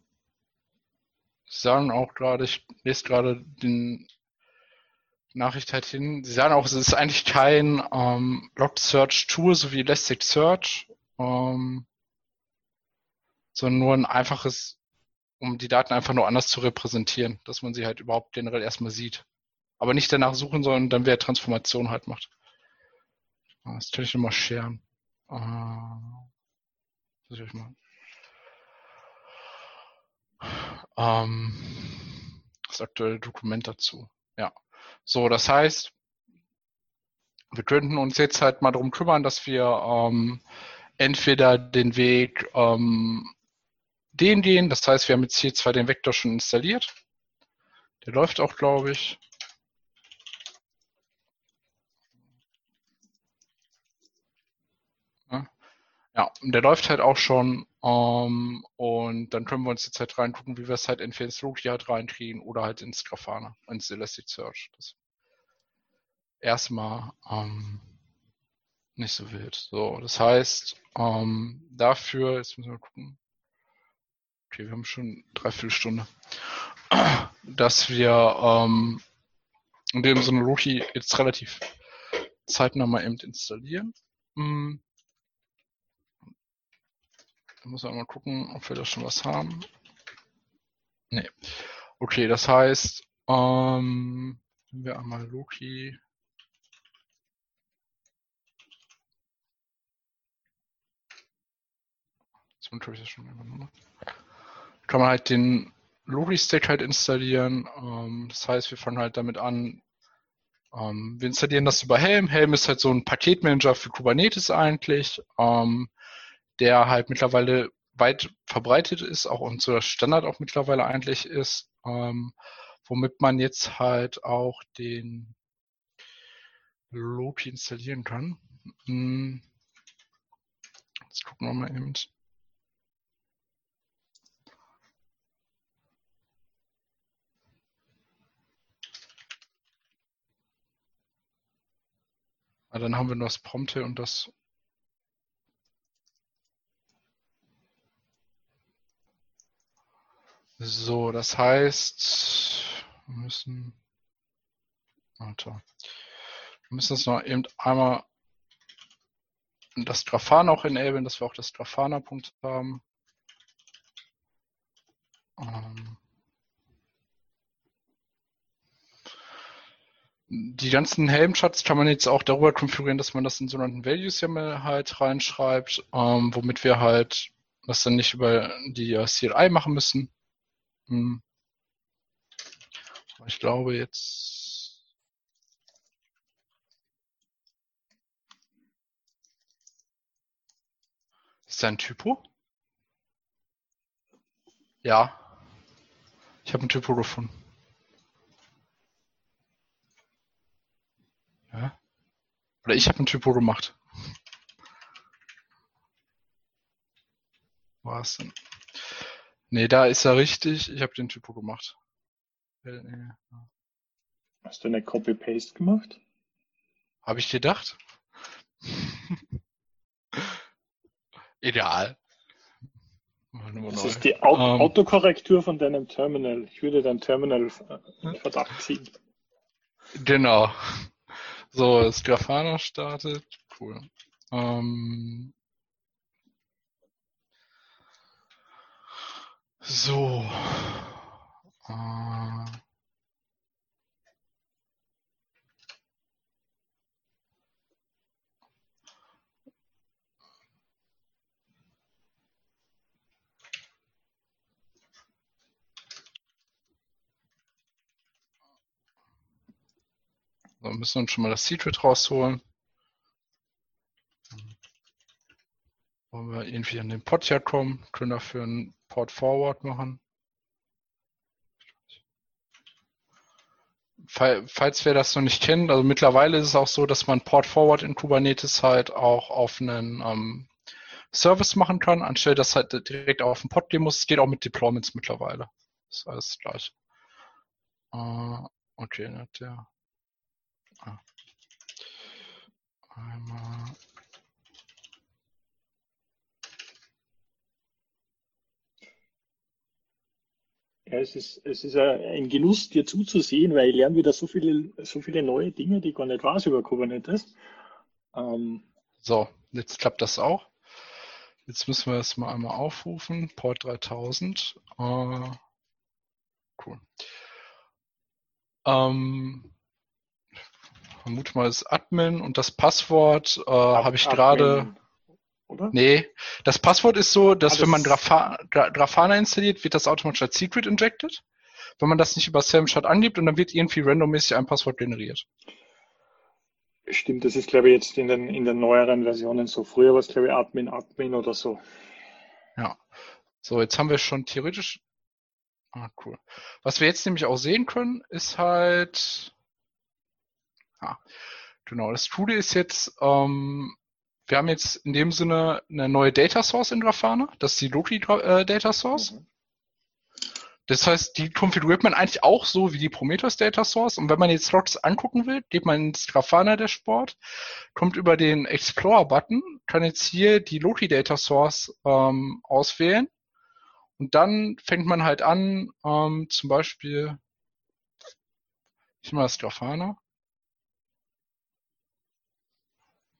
sie sagen auch gerade, ich lese gerade den Nachricht halt hin. Sie sagen auch, es ist eigentlich kein ähm, Log Search Tool, so wie Elasticsearch, ähm, sondern nur ein einfaches, um die Daten einfach nur anders zu repräsentieren, dass man sie halt überhaupt generell erstmal sieht. Aber nicht danach suchen, sondern dann wer Transformation halt macht. Ah, das kann ich nochmal scheren. Uh, was ich mal. Ähm, das aktuelle Dokument dazu. Ja. So, das heißt, wir könnten uns jetzt halt mal darum kümmern, dass wir ähm, entweder den Weg ähm, den gehen, das heißt, wir haben jetzt hier zwar den Vektor schon installiert, der läuft auch, glaube ich. Ja. Ja, der läuft halt auch schon. Ähm, und dann können wir uns jetzt halt reingucken, wie wir es halt entweder ins Loki halt reinkriegen oder halt ins Grafana, ins Elasticsearch. Das erstmal ähm, nicht so wild. So, das heißt, ähm, dafür, jetzt müssen wir gucken. Okay, wir haben schon dreiviertel Stunde. Dass wir ähm, in dem Sinne Loki jetzt relativ zeitnah mal eben installieren. Hm. Muss man mal gucken, ob wir da schon was haben. Nee. Okay, das heißt, ähm, wenn wir einmal Loki übernommen. Kann man halt den Logi-Stack halt installieren. Ähm, das heißt, wir fangen halt damit an, ähm, wir installieren das über Helm. Helm ist halt so ein Paketmanager für Kubernetes eigentlich, ähm, der halt mittlerweile weit verbreitet ist, auch der Standard auch mittlerweile eigentlich ist, ähm, womit man jetzt halt auch den Loki installieren kann. Hm. Jetzt gucken wir mal eben. Ah, dann haben wir noch das Prompte und das So, das heißt, wir müssen, warte, wir müssen jetzt noch eben einmal das Grafana auch enablen, dass wir auch das Grafana-Punkt haben. Ähm, die ganzen Helmcharts kann man jetzt auch darüber konfigurieren, dass man das in sogenannten Values YAML halt reinschreibt, ähm, womit wir halt das dann nicht über die uh, CLI machen müssen. Hm. Ich glaube jetzt. Ist da ein Typo? Ja. Ich habe ein Typo gefunden. Ja? Oder ich habe ein Typo gemacht. War denn? Nee, da ist er richtig. Ich habe den Typo gemacht. Äh, Hast du eine Copy-Paste gemacht? Habe ich gedacht? Ideal. Das ist die Au ähm, Autokorrektur von deinem Terminal. Ich würde dein Terminal in Verdacht ziehen. Genau. So, das Grafana startet. Cool. Ähm, So. Äh. So, müssen wir uns schon mal das Secret rausholen. Wollen wir irgendwie an den Pod hier kommen, können dafür einen Port Forward machen. Falls wer das noch nicht kennt, also mittlerweile ist es auch so, dass man Port Forward in Kubernetes halt auch auf einen ähm, Service machen kann, anstelle dass halt direkt auf den Pod gehen muss. Es geht auch mit Deployments mittlerweile. Das ist alles gleich. Uh, okay, der. Ah. Einmal Ja, es ist, es ist ein Genuss, dir zuzusehen, weil ich lerne wieder so viele, so viele neue Dinge, die ich gar nicht weiß über Kubernetes. Ähm, so, jetzt klappt das auch. Jetzt müssen wir es mal einmal aufrufen. Port 3000. Äh, cool. Ähm, vermute mal das Admin und das Passwort äh, habe ich gerade oder? Nee, das Passwort ist so, dass Alles wenn man Grafa Grafana installiert, wird das automatisch als Secret injected. Wenn man das nicht über Samshot angibt und dann wird irgendwie randommäßig ein Passwort generiert. Stimmt, das ist glaube ich jetzt in den, in den neueren Versionen so. Früher war es glaube ich Admin, Admin oder so. Ja. So, jetzt haben wir schon theoretisch. Ah, cool. Was wir jetzt nämlich auch sehen können, ist halt. Ah, genau, das Coole ist jetzt, ähm, wir haben jetzt in dem Sinne eine neue Data Source in Grafana. Das ist die Loki äh, Data Source. Mhm. Das heißt, die konfiguriert man eigentlich auch so wie die Prometheus Data Source. Und wenn man jetzt Logs angucken will, geht man ins Grafana Dashboard, kommt über den Explorer-Button, kann jetzt hier die Loki Data Source ähm, auswählen. Und dann fängt man halt an, ähm, zum Beispiel, ich nehme das Grafana.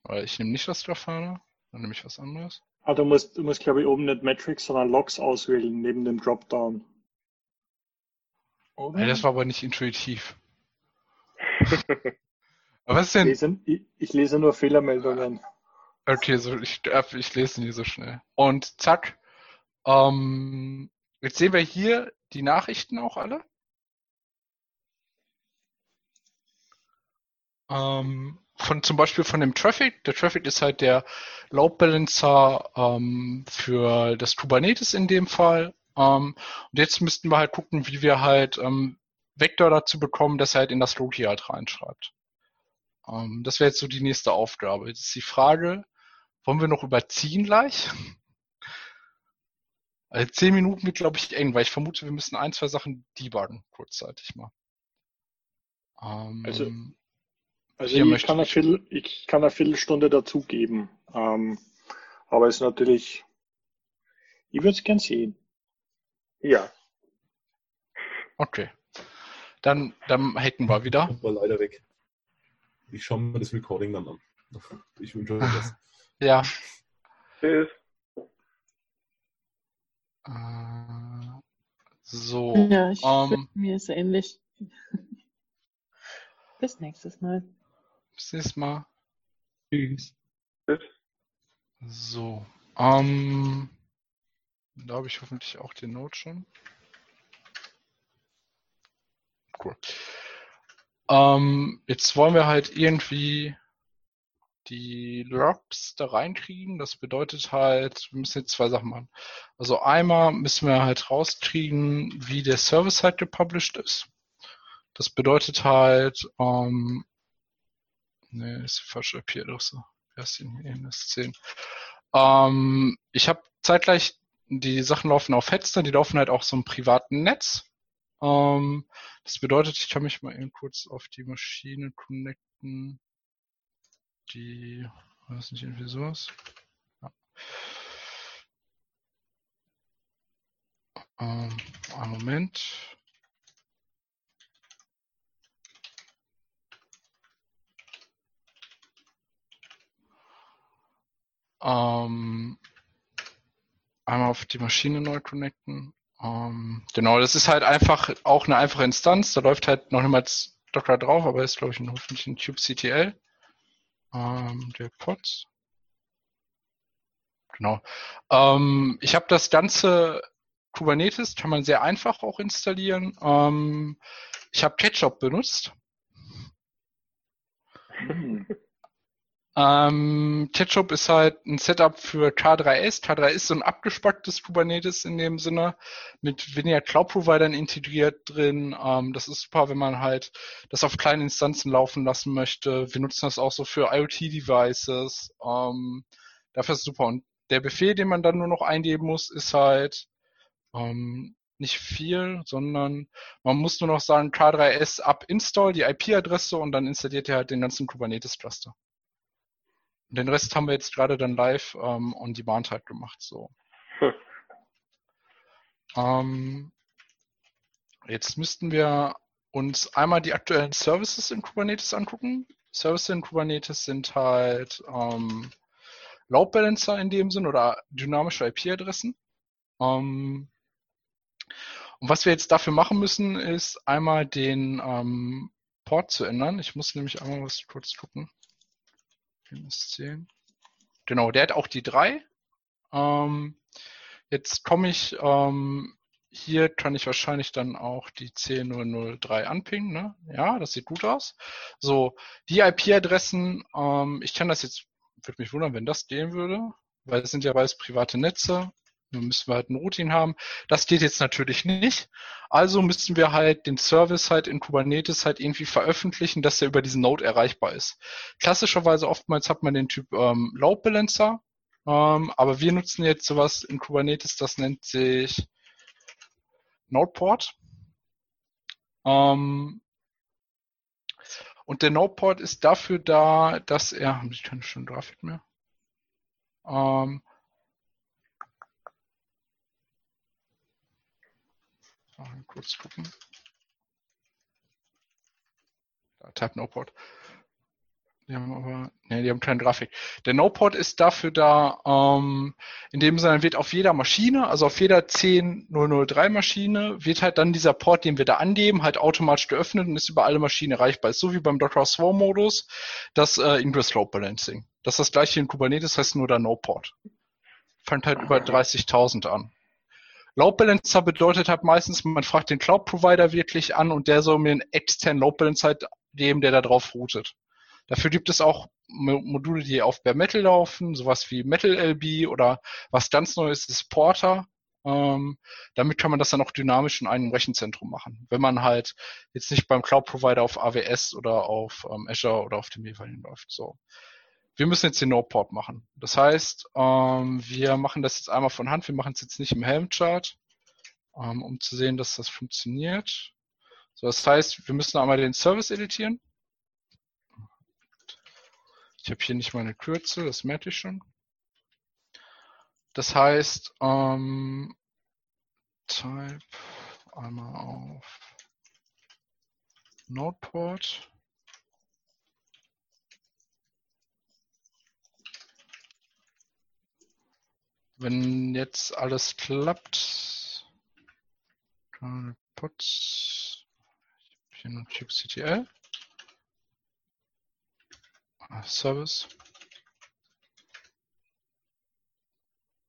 Weil ich nehme nicht das Grafana, dann nehme ich was anderes. Ah, du musst, du musst glaube ich, oben nicht Metrics, sondern Logs auswählen, neben dem Dropdown. Oder? Ja, das war aber nicht intuitiv. aber was ist denn? Ich lese, ich, ich lese nur Fehlermeldungen. Okay, so, ich, ich lese nie so schnell. Und zack. Ähm, jetzt sehen wir hier die Nachrichten auch alle. Ähm, von zum Beispiel von dem Traffic. Der Traffic ist halt der Load Balancer ähm, für das Kubernetes in dem Fall. Ähm, und jetzt müssten wir halt gucken, wie wir halt ähm, Vector dazu bekommen, dass er halt in das Loki halt reinschreibt. Ähm, das wäre jetzt so die nächste Aufgabe. Jetzt ist die Frage, wollen wir noch überziehen gleich? Also zehn Minuten wird, glaube ich, eng, weil ich vermute, wir müssen ein, zwei Sachen debuggen, kurzzeitig mal. Ähm, also, also ich, kann eine Viertel, ich kann eine Viertelstunde dazugeben. Ähm, aber es ist natürlich, ich würde es gern sehen. Ja. Okay. Dann, dann hätten wir wieder. War leider weg. Ich schaue mir das Recording dann an. Ich wünsche euch das. Ja. Tschüss. Äh, so. Ja, ich, um, mir ist ähnlich. Bis nächstes Mal. Bis nächstes Mal. Tschüss. Tschüss. So. Ähm. Da habe ich hoffentlich auch den Note schon. Cool. Ähm, jetzt wollen wir halt irgendwie die Logs da reinkriegen. Das bedeutet halt, wir müssen jetzt zwei Sachen machen. Also einmal müssen wir halt rauskriegen, wie der Service halt gepublished ist. Das bedeutet halt, ähm, ne, ist die falsche IP-Adresse. Wer ist denn hier? NS10. Ähm, ich habe zeitgleich die Sachen laufen auf Headster, die laufen halt auch so im privaten Netz. Ähm, das bedeutet, ich kann mich mal eben kurz auf die Maschine connecten. Die, weiß nicht, irgendwie sowas. Ja. Ähm, einen Moment. Ähm, einmal auf die Maschine neu connecten. Ähm, genau, das ist halt einfach auch eine einfache Instanz. Da läuft halt noch niemals Docker drauf, aber ist, glaube ich, ein, hoffentlich ein kubectl. Ähm, der Pods. Genau. Ähm, ich habe das ganze Kubernetes, kann man sehr einfach auch installieren. Ähm, ich habe Ketchup benutzt. Ähm, Ketchup ist halt ein Setup für K3S. K3 ist so ein abgespacktes Kubernetes in dem Sinne mit weniger Cloud-Providern integriert drin. Ähm, das ist super, wenn man halt das auf kleinen Instanzen laufen lassen möchte. Wir nutzen das auch so für IoT-Devices. Ähm, dafür ist es super. Und der Befehl, den man dann nur noch eingeben muss, ist halt ähm, nicht viel, sondern man muss nur noch sagen K3S up install, die IP-Adresse und dann installiert er halt den ganzen Kubernetes-Cluster. Den Rest haben wir jetzt gerade dann live ähm, on demand halt gemacht. So. Hm. Ähm, jetzt müssten wir uns einmal die aktuellen Services in Kubernetes angucken. Services in Kubernetes sind halt ähm, Load Balancer in dem Sinn oder dynamische IP-Adressen. Ähm, und was wir jetzt dafür machen müssen, ist einmal den ähm, Port zu ändern. Ich muss nämlich einmal was kurz gucken. MS10. Genau, der hat auch die 3. Ähm, jetzt komme ich, ähm, hier kann ich wahrscheinlich dann auch die C003 anpingen. Ne? Ja, das sieht gut aus. So, die IP-Adressen, ähm, ich kann das jetzt, würde mich wundern, wenn das gehen würde, weil das sind ja beides private Netze. Dann müssen wir halt eine Routine haben. Das geht jetzt natürlich nicht. Also müssen wir halt den Service halt in Kubernetes halt irgendwie veröffentlichen, dass er über diesen Node erreichbar ist. Klassischerweise oftmals hat man den Typ ähm, Load Balancer, ähm, aber wir nutzen jetzt sowas in Kubernetes, das nennt sich Nodeport. Ähm, und der Nodeport ist dafür da, dass er, ich kann schon Grafik mehr. Ähm, kurz gucken. Da, Tab Noport. Die haben aber, ne, die haben keine Grafik. Der No-Port ist dafür da, ähm, in dem Sinne wird auf jeder Maschine, also auf jeder 10003 Maschine, wird halt dann dieser Port, den wir da angeben, halt automatisch geöffnet und ist über alle Maschinen erreichbar. Ist so wie beim Docker Swarm Modus, das äh, Ingress Load Balancing. Das ist das gleiche in Kubernetes, heißt nur der No-Port. Fängt halt über 30.000 an. Load Balancer bedeutet halt meistens, man fragt den Cloud Provider wirklich an und der soll mir einen externen Load Balancer geben, der da drauf routet. Dafür gibt es auch Module, die auf Bare Metal laufen, sowas wie Metal LB oder was ganz Neues ist Porter. Ähm, damit kann man das dann auch dynamisch in einem Rechenzentrum machen, wenn man halt jetzt nicht beim Cloud Provider auf AWS oder auf ähm, Azure oder auf dem jeweiligen läuft. So. Wir müssen jetzt den No-Port machen. Das heißt, ähm, wir machen das jetzt einmal von Hand. Wir machen es jetzt nicht im Helm-Chart, ähm, um zu sehen, dass das funktioniert. So, das heißt, wir müssen einmal den Service editieren. Ich habe hier nicht meine Kürzel, das merke ich schon. Das heißt, ähm, Type einmal auf Nodeport. Wenn jetzt alles klappt, Puts, hier nur kubectl. Service.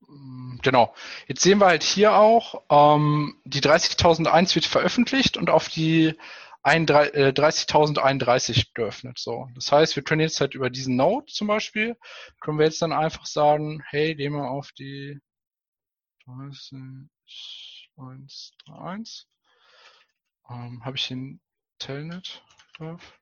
Mm, genau. Jetzt sehen wir halt hier auch, ähm, die 30.001 wird veröffentlicht und auf die 30.031 äh, geöffnet. So. Das heißt, wir können jetzt halt über diesen Node zum Beispiel, können wir jetzt dann einfach sagen, hey, gehen wir auf die 30.131. Ähm, Habe ich den Telnet drauf?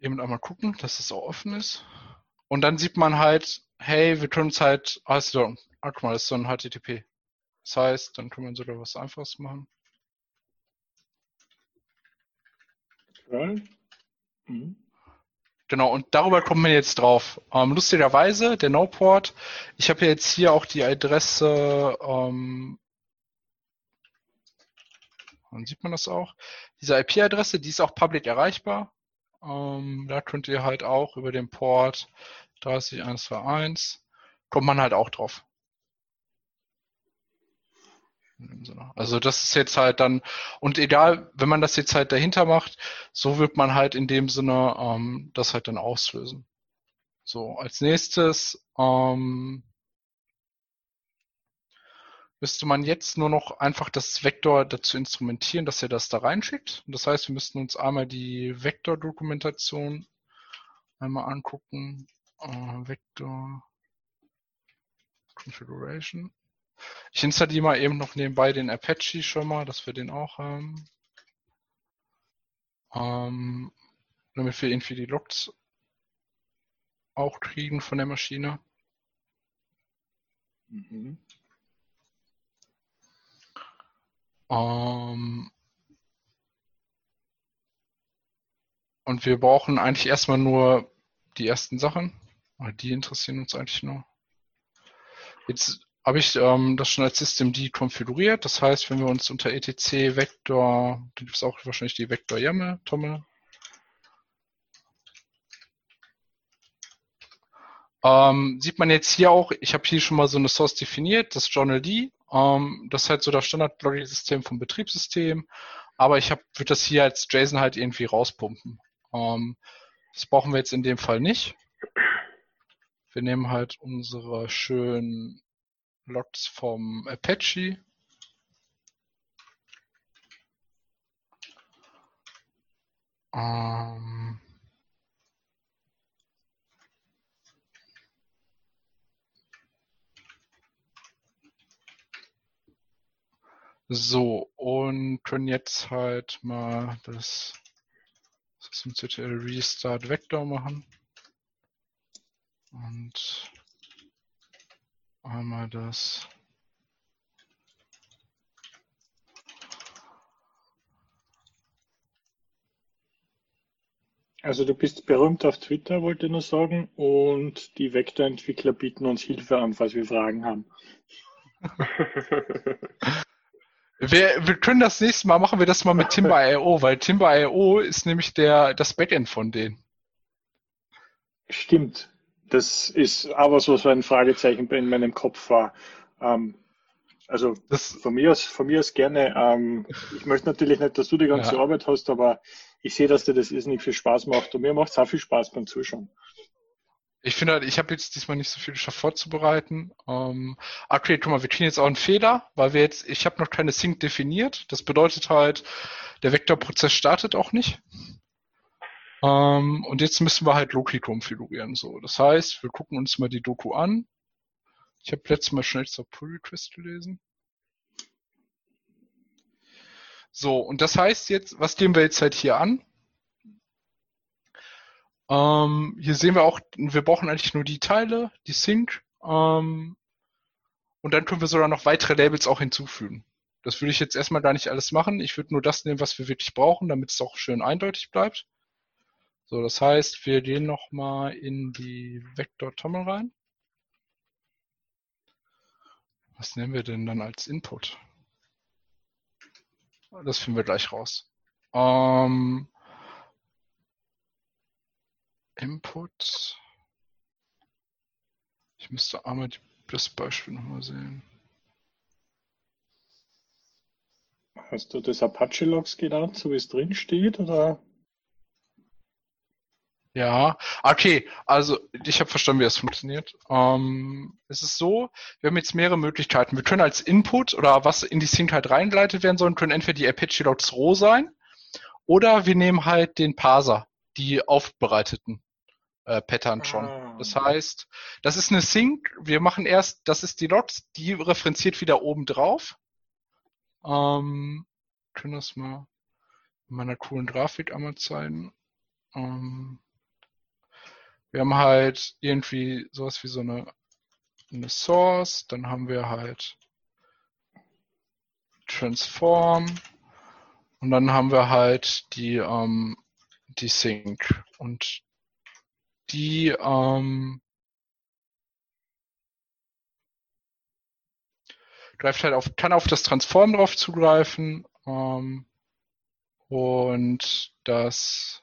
Eben einmal gucken, dass es auch offen ist. Und dann sieht man halt, hey, wir können es halt, also, ah, guck mal, das ist so ein HTTP. Das heißt, dann können wir sogar was Einfaches machen. Mhm. Genau, und darüber kommt man jetzt drauf. Ähm, lustigerweise, der No-Port, ich habe jetzt hier auch die Adresse, ähm, dann sieht man das auch. Diese IP-Adresse, die ist auch public erreichbar. Ähm, da könnt ihr halt auch über den Port 30121 kommt man halt auch drauf. Also das ist jetzt halt dann, und egal, wenn man das jetzt halt dahinter macht, so wird man halt in dem Sinne ähm, das halt dann auslösen. So, als nächstes ähm, müsste man jetzt nur noch einfach das Vektor dazu instrumentieren, dass er das da reinschickt. Das heißt, wir müssten uns einmal die Vektor-Dokumentation einmal angucken. Uh, Vektor Configuration. Ich installiere mal eben noch nebenbei den Apache schon mal, dass wir den auch haben. Ähm, damit wir irgendwie die Logs auch kriegen von der Maschine. Mhm. Ähm, und wir brauchen eigentlich erstmal nur die ersten Sachen. Die interessieren uns eigentlich nur. Jetzt habe ich ähm, das schon als Systemd konfiguriert. Das heißt, wenn wir uns unter etc Vektor, da gibt es auch wahrscheinlich die Vektor YAML, Tommel. Ähm, sieht man jetzt hier auch, ich habe hier schon mal so eine Source definiert, das Journal D. Ähm, das ist halt so das Standard-Logic-System vom Betriebssystem. Aber ich würde das hier als JSON halt irgendwie rauspumpen. Ähm, das brauchen wir jetzt in dem Fall nicht. Wir nehmen halt unsere schönen Logs vom Apache. Ähm, so, und können jetzt halt mal das systemctl restart Vector machen. Und einmal das Also du bist berühmt auf Twitter, wollte ich nur sagen, und die Vektorentwickler bieten uns Hilfe an, falls wir Fragen haben. Wir, wir können das nächste Mal machen wir das mal mit Timber.io, weil Timber.io ist nämlich der, das Backend von denen. Stimmt. Das ist aber so, so ein Fragezeichen in meinem Kopf war. Ähm, also das, von, mir aus, von mir aus gerne. Ähm, ich möchte natürlich nicht, dass du die ganze ja. Arbeit hast, aber ich sehe, dass dir das nicht viel Spaß macht und mir macht es auch viel Spaß beim Zuschauen. Ich finde halt, ich habe jetzt diesmal nicht so viel geschafft vorzubereiten. Ähm, okay, guck mal, wir kriegen jetzt auch einen Fehler, weil wir jetzt, ich habe noch keine Sync definiert. Das bedeutet halt, der Vektorprozess startet auch nicht. Ähm, und jetzt müssen wir halt Loki konfigurieren. So, das heißt, wir gucken uns mal die Doku an. Ich habe letztes Mal schnell zur Pull Request gelesen. So, und das heißt jetzt, was gehen wir jetzt halt hier an? Ähm, hier sehen wir auch, wir brauchen eigentlich nur die Teile, die Sync. Ähm, und dann können wir sogar noch weitere Labels auch hinzufügen. Das würde ich jetzt erstmal gar nicht alles machen. Ich würde nur das nehmen, was wir wirklich brauchen, damit es auch schön eindeutig bleibt. So, das heißt, wir gehen nochmal in die Vector-Tommel rein. Was nehmen wir denn dann als Input? Das finden wir gleich raus. Ähm, Input. Ich müsste einmal das Beispiel nochmal sehen. Hast du das Apache-Logs genannt, so wie es drin steht, oder? Ja, okay, also ich habe verstanden, wie das funktioniert. Ähm, es ist so, wir haben jetzt mehrere Möglichkeiten. Wir können als Input oder was in die Sync halt reingeleitet werden soll, können entweder die Apache Logs roh sein oder wir nehmen halt den Parser, die aufbereiteten äh, Pattern schon. Ah. Das heißt, das ist eine Sync. Wir machen erst, das ist die Logs, die referenziert wieder oben drauf. Ähm, können das mal in meiner coolen Grafik einmal zeigen. Ähm, wir haben halt irgendwie sowas wie so eine, eine Source, dann haben wir halt Transform und dann haben wir halt die, ähm, die Sync und die ähm, greift halt auf, kann auf das Transform drauf zugreifen ähm, und das,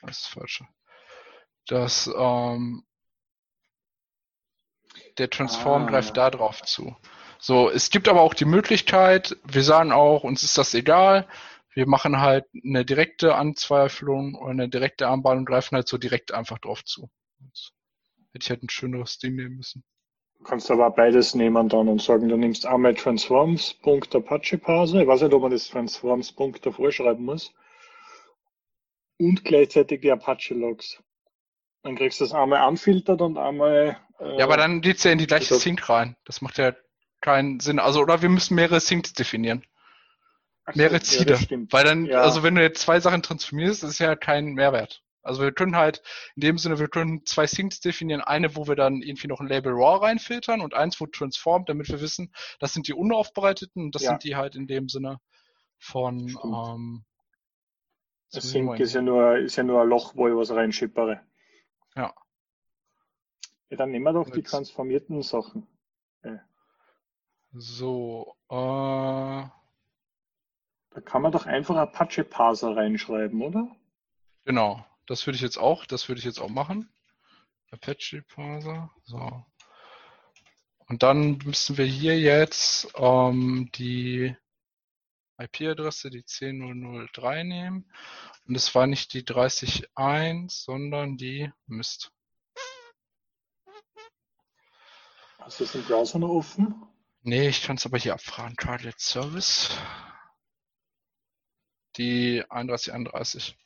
das ist falsch dass ähm, der Transform ah. greift da drauf zu. So, es gibt aber auch die Möglichkeit, wir sagen auch, uns ist das egal, wir machen halt eine direkte Anzweiflung oder eine direkte Armbahn und greifen halt so direkt einfach drauf zu. Jetzt hätte ich halt ein schöneres Ding nehmen müssen. Du kannst aber beides nehmen dann und sagen, du nimmst einmal Transforms.apache-Parser, ich weiß nicht, ob man das Transforms-Punkt davor schreiben muss, und gleichzeitig die Apache-Logs. Dann kriegst du das einmal anfiltert und einmal. Äh, ja, aber dann geht's ja in die gleiche Sync rein. Das macht ja keinen Sinn. Also, oder wir müssen mehrere Syncs definieren. Ach, mehrere Ziele. Ja, Weil dann, ja. also wenn du jetzt zwei Sachen transformierst, ist ja kein Mehrwert. Also wir können halt, in dem Sinne, wir können zwei Syncs definieren. Eine, wo wir dann irgendwie noch ein Label RAW reinfiltern und eins, wo transformed, damit wir wissen, das sind die unaufbereiteten und das ja. sind die halt in dem Sinne von, ähm, das Sync ist ja nur, ist ja nur ein Loch, wo ich was reinschippere. Ja. ja dann nehmen wir doch Jetzt. die transformierten Sachen. Ja. So, äh, da kann man doch einfach Apache Parser reinschreiben, oder? Genau, das würde ich jetzt auch, das würde ich jetzt auch machen. Apache Parser, so. Und dann müssen wir hier jetzt ähm, die IP-Adresse, die 10003 nehmen und es war nicht die 30.1, sondern die Mist. Hast du es im Browser noch offen? Nee, ich kann es aber hier abfragen. Target Service. Die 3131.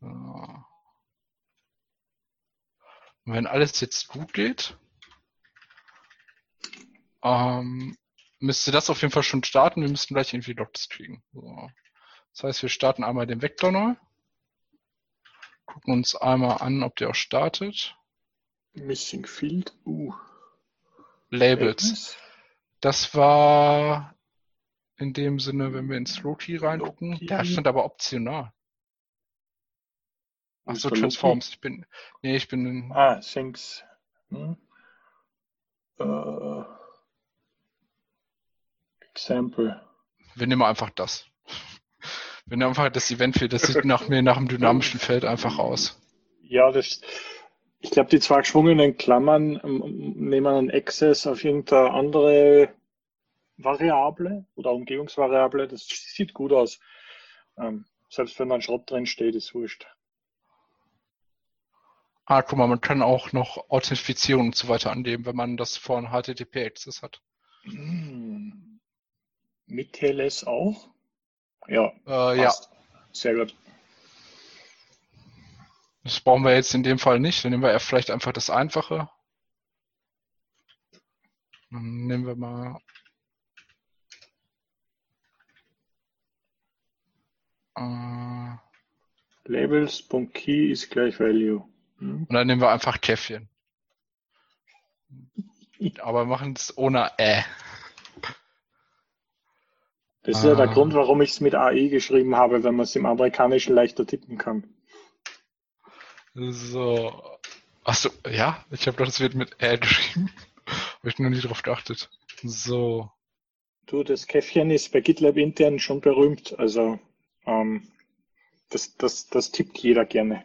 So. wenn alles jetzt gut geht, ähm, müsste das auf jeden Fall schon starten. Wir müssten gleich irgendwie Logs kriegen. So. Das heißt, wir starten einmal den Vektor neu. Gucken uns einmal an, ob der auch startet. Missing Field. Uh. Labels. Das war in dem Sinne, wenn wir ins Loki reingucken. Loki. Da stand aber optional. Achso, Mr. Transforms. Ich bin, nee, ich bin in, Ah, Things. Hm. Äh, Example. wir nehmen einfach das. Wir nehmen einfach das Event für, das sieht nach mir nach dem dynamischen Feld einfach aus. Ja, das, ich glaube, die zwei geschwungenen Klammern ähm, nehmen einen Access auf irgendeine andere Variable oder Umgebungsvariable. Das sieht gut aus. Ähm, selbst wenn da ein Schrott drin steht, ist wurscht. Ah, guck mal, man kann auch noch Authentifizierung und so weiter angeben, wenn man das von HTTP-Access hat. Hm. Mit TLS auch? Ja, Äh, ja. Sehr gut. das brauchen wir jetzt in dem Fall nicht. Dann nehmen wir ja vielleicht einfach das Einfache. Dann nehmen wir mal äh, Labels.key ist gleich Value. Hm. und dann nehmen wir einfach Käffchen. Aber machen es ohne Ä. Das ist ja der Ah. Grund, warum ich es mit AI geschrieben habe, wenn man es im Amerikanischen leichter tippen kann. So. Achso, ja, ich habe doch, das wird mit Ä geschrieben. Habe ich noch nie drauf geachtet. So. Du, das Käffchen ist bei GitLab intern schon berühmt. Also ähm, das, das, das tippt jeder gerne.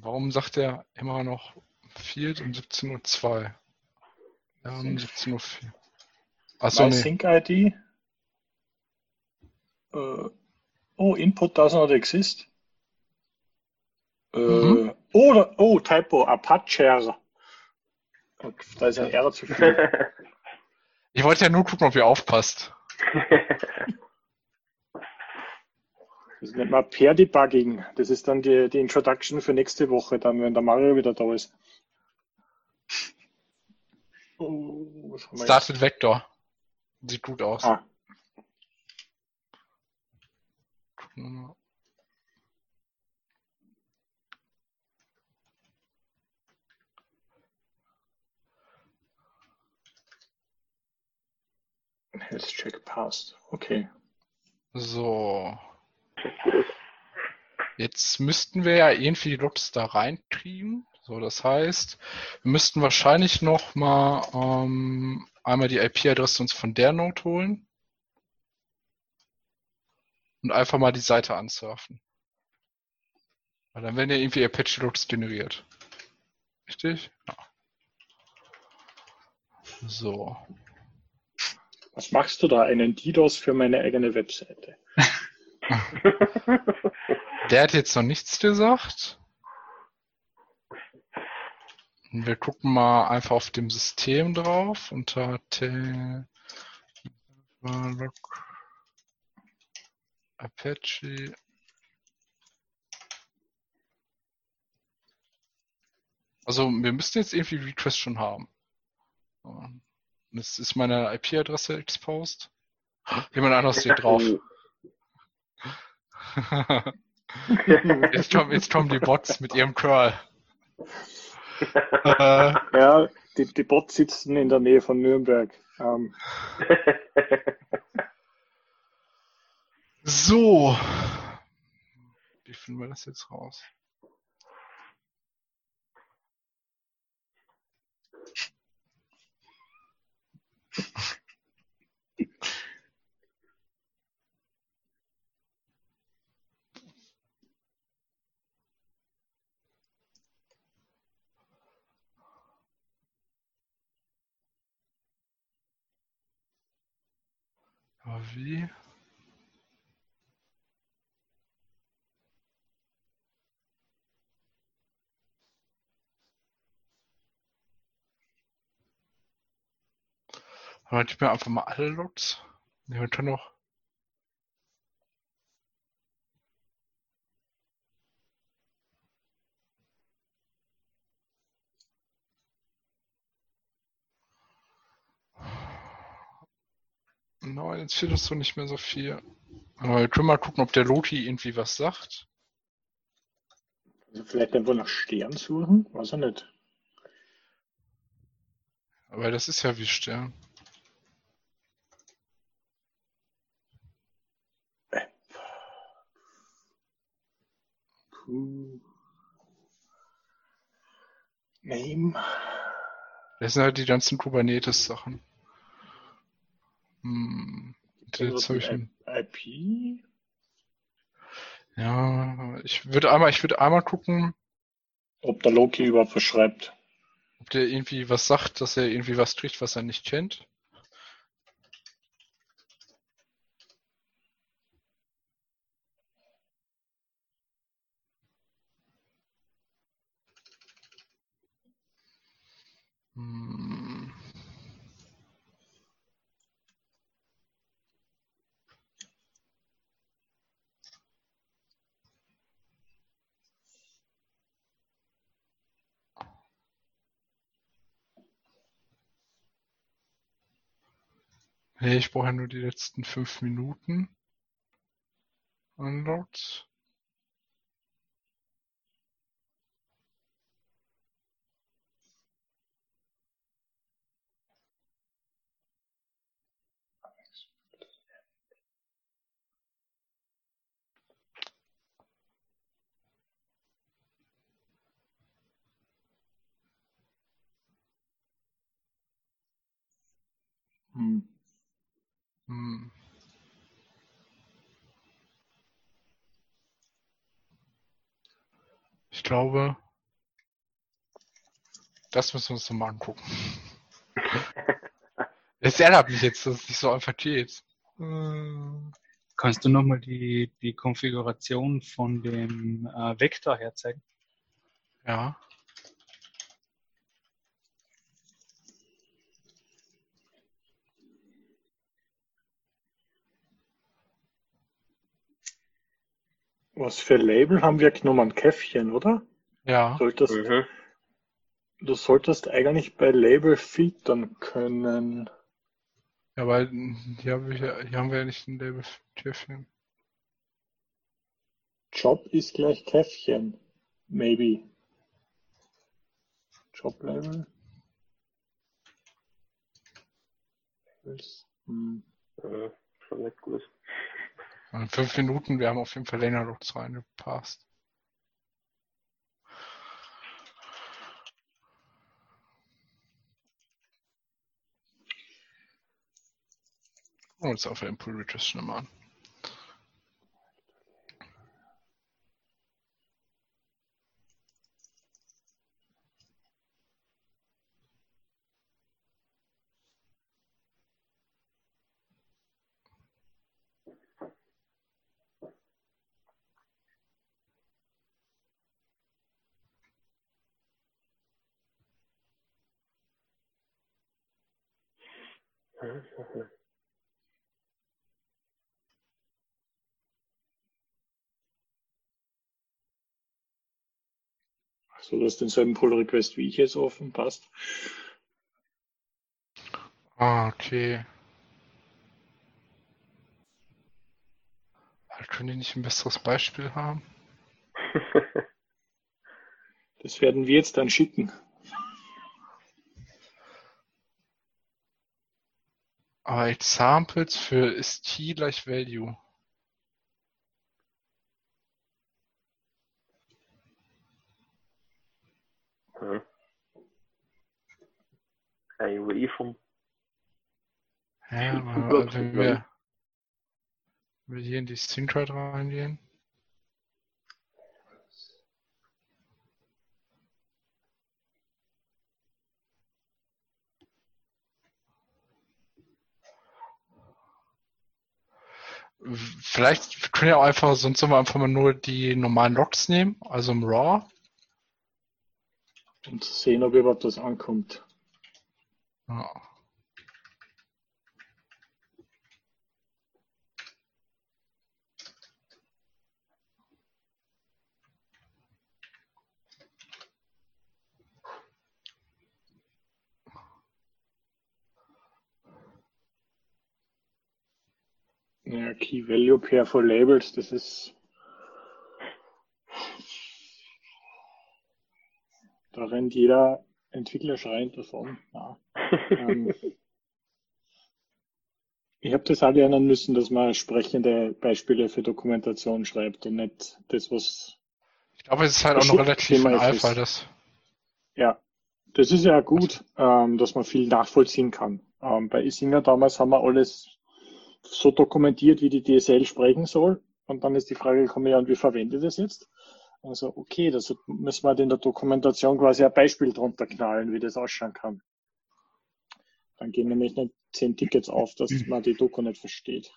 Warum sagt er immer noch Field um 17.02 Uhr? Ja, um 17.04 Uhr. Achso, My nee. Sync ID. Äh, oh, Input does not exist. Äh, Mhm. oh, oh, Typo, Apache. Da ist ein R zu viel. Ich wollte ja nur gucken, ob ihr aufpasst. Das nennt man Pair Debugging. Das ist dann die, die Introduction für nächste Woche, dann, wenn der Mario wieder da ist. Oh, was haben wir jetzt? Started Vector. Sieht gut aus. Ah. Health Check passt. Okay. So. Jetzt müssten wir ja irgendwie die Logs da reinkriegen. So, das heißt, wir müssten wahrscheinlich noch mal ähm, einmal die IP-Adresse uns von der Node holen und einfach mal die Seite ansurfen. Weil dann werden ja irgendwie Apache-Logs generiert. Richtig? Ja. So. Was machst du da? Einen DDoS für meine eigene Webseite? Der hat jetzt noch nichts gesagt. Wir gucken mal einfach auf dem System drauf unter T Log Apache. Also wir müssten jetzt irgendwie Request schon haben. Jetzt ist meine IP-Adresse exposed. Jemand anderes steht drauf. Jetzt kommen, jetzt kommen die Bots mit ihrem Curl. Äh, Ja, die, die Bots sitzen in der Nähe von Nürnberg. Ähm, so. Wie finden wir das jetzt raus? Aber wie? Aber gib mir einfach mal alle Logs. Nee, wir noch. Nein, jetzt findest du nicht mehr so viel. Aber wir können mal gucken, ob der Loti irgendwie was sagt. Also vielleicht einfach nach Stern suchen, weiß er nicht. Aber das ist ja wie Stern. Puh. Name. Das sind halt die ganzen Kubernetes-Sachen. Hm. Jetzt habe ich IP? ja, ich würde einmal, ich würde einmal gucken, Ob der Loki überhaupt was schreibt. ob der irgendwie was sagt, dass er irgendwie was kriegt, was er nicht kennt. Nee, ich brauche ja nur die letzten fünf Minuten. Unlocked. Hm. Hm. Ich glaube, das müssen wir uns nochmal angucken. Es ärgert mich jetzt, dass es nicht so einfach geht. Kannst du nochmal die, die Konfiguration von dem äh, Vektor herzeigen? Ja. Was für Label haben wir genommen? Käffchen, oder? Ja. Solltest, Mhm. Du solltest eigentlich bei Label filtern können. Ja, weil hier, hab ich, ja- hier haben wir ja nicht ein Label Türchen. Job ist gleich Käffchen. Maybe. Job Label. Hm. Äh, schon nicht gut. In fünf Minuten, wir haben auf jeden Fall länger noch reingepasst. Oh, jetzt auf den Pull Request schnell mal an. Mhm. So, du hast denselben Pull Request wie ich jetzt offen, passt. Ah, okay. Können die nicht ein besseres Beispiel haben? Das werden wir jetzt dann schicken. Aber Examples für ist t gleich Value. Mhm. IOE vom Ja, Super, aber wenn wir, wenn wir hier in die Syncrate reingehen. Vielleicht können wir auch einfach, sonst sollen wir einfach mal nur die normalen Logs nehmen, also im RAW. Um zu sehen, ob überhaupt was ankommt. Ja. Ja, Key Value Pair for Labels, das ist. Da rennt jeder Entwickler schreiend davon. Ja. ähm, ich habe das auch lernen müssen, dass man sprechende Beispiele für Dokumentation schreibt und nicht das, was. Ich glaube, es ist halt auch noch relativ in Alpha, das. Ja, das ist ja gut, ähm, dass man viel nachvollziehen kann. Ähm, bei Isinger damals haben wir alles so dokumentiert, wie die DSL sprechen soll. Und dann ist die Frage gekommen, ja, und wie verwende ich das jetzt? Also, okay, das müssen wir halt in der Dokumentation quasi ein Beispiel drunter knallen, wie das ausschauen kann. Dann gehen nämlich nicht zehn Tickets auf, dass man die Doku nicht versteht.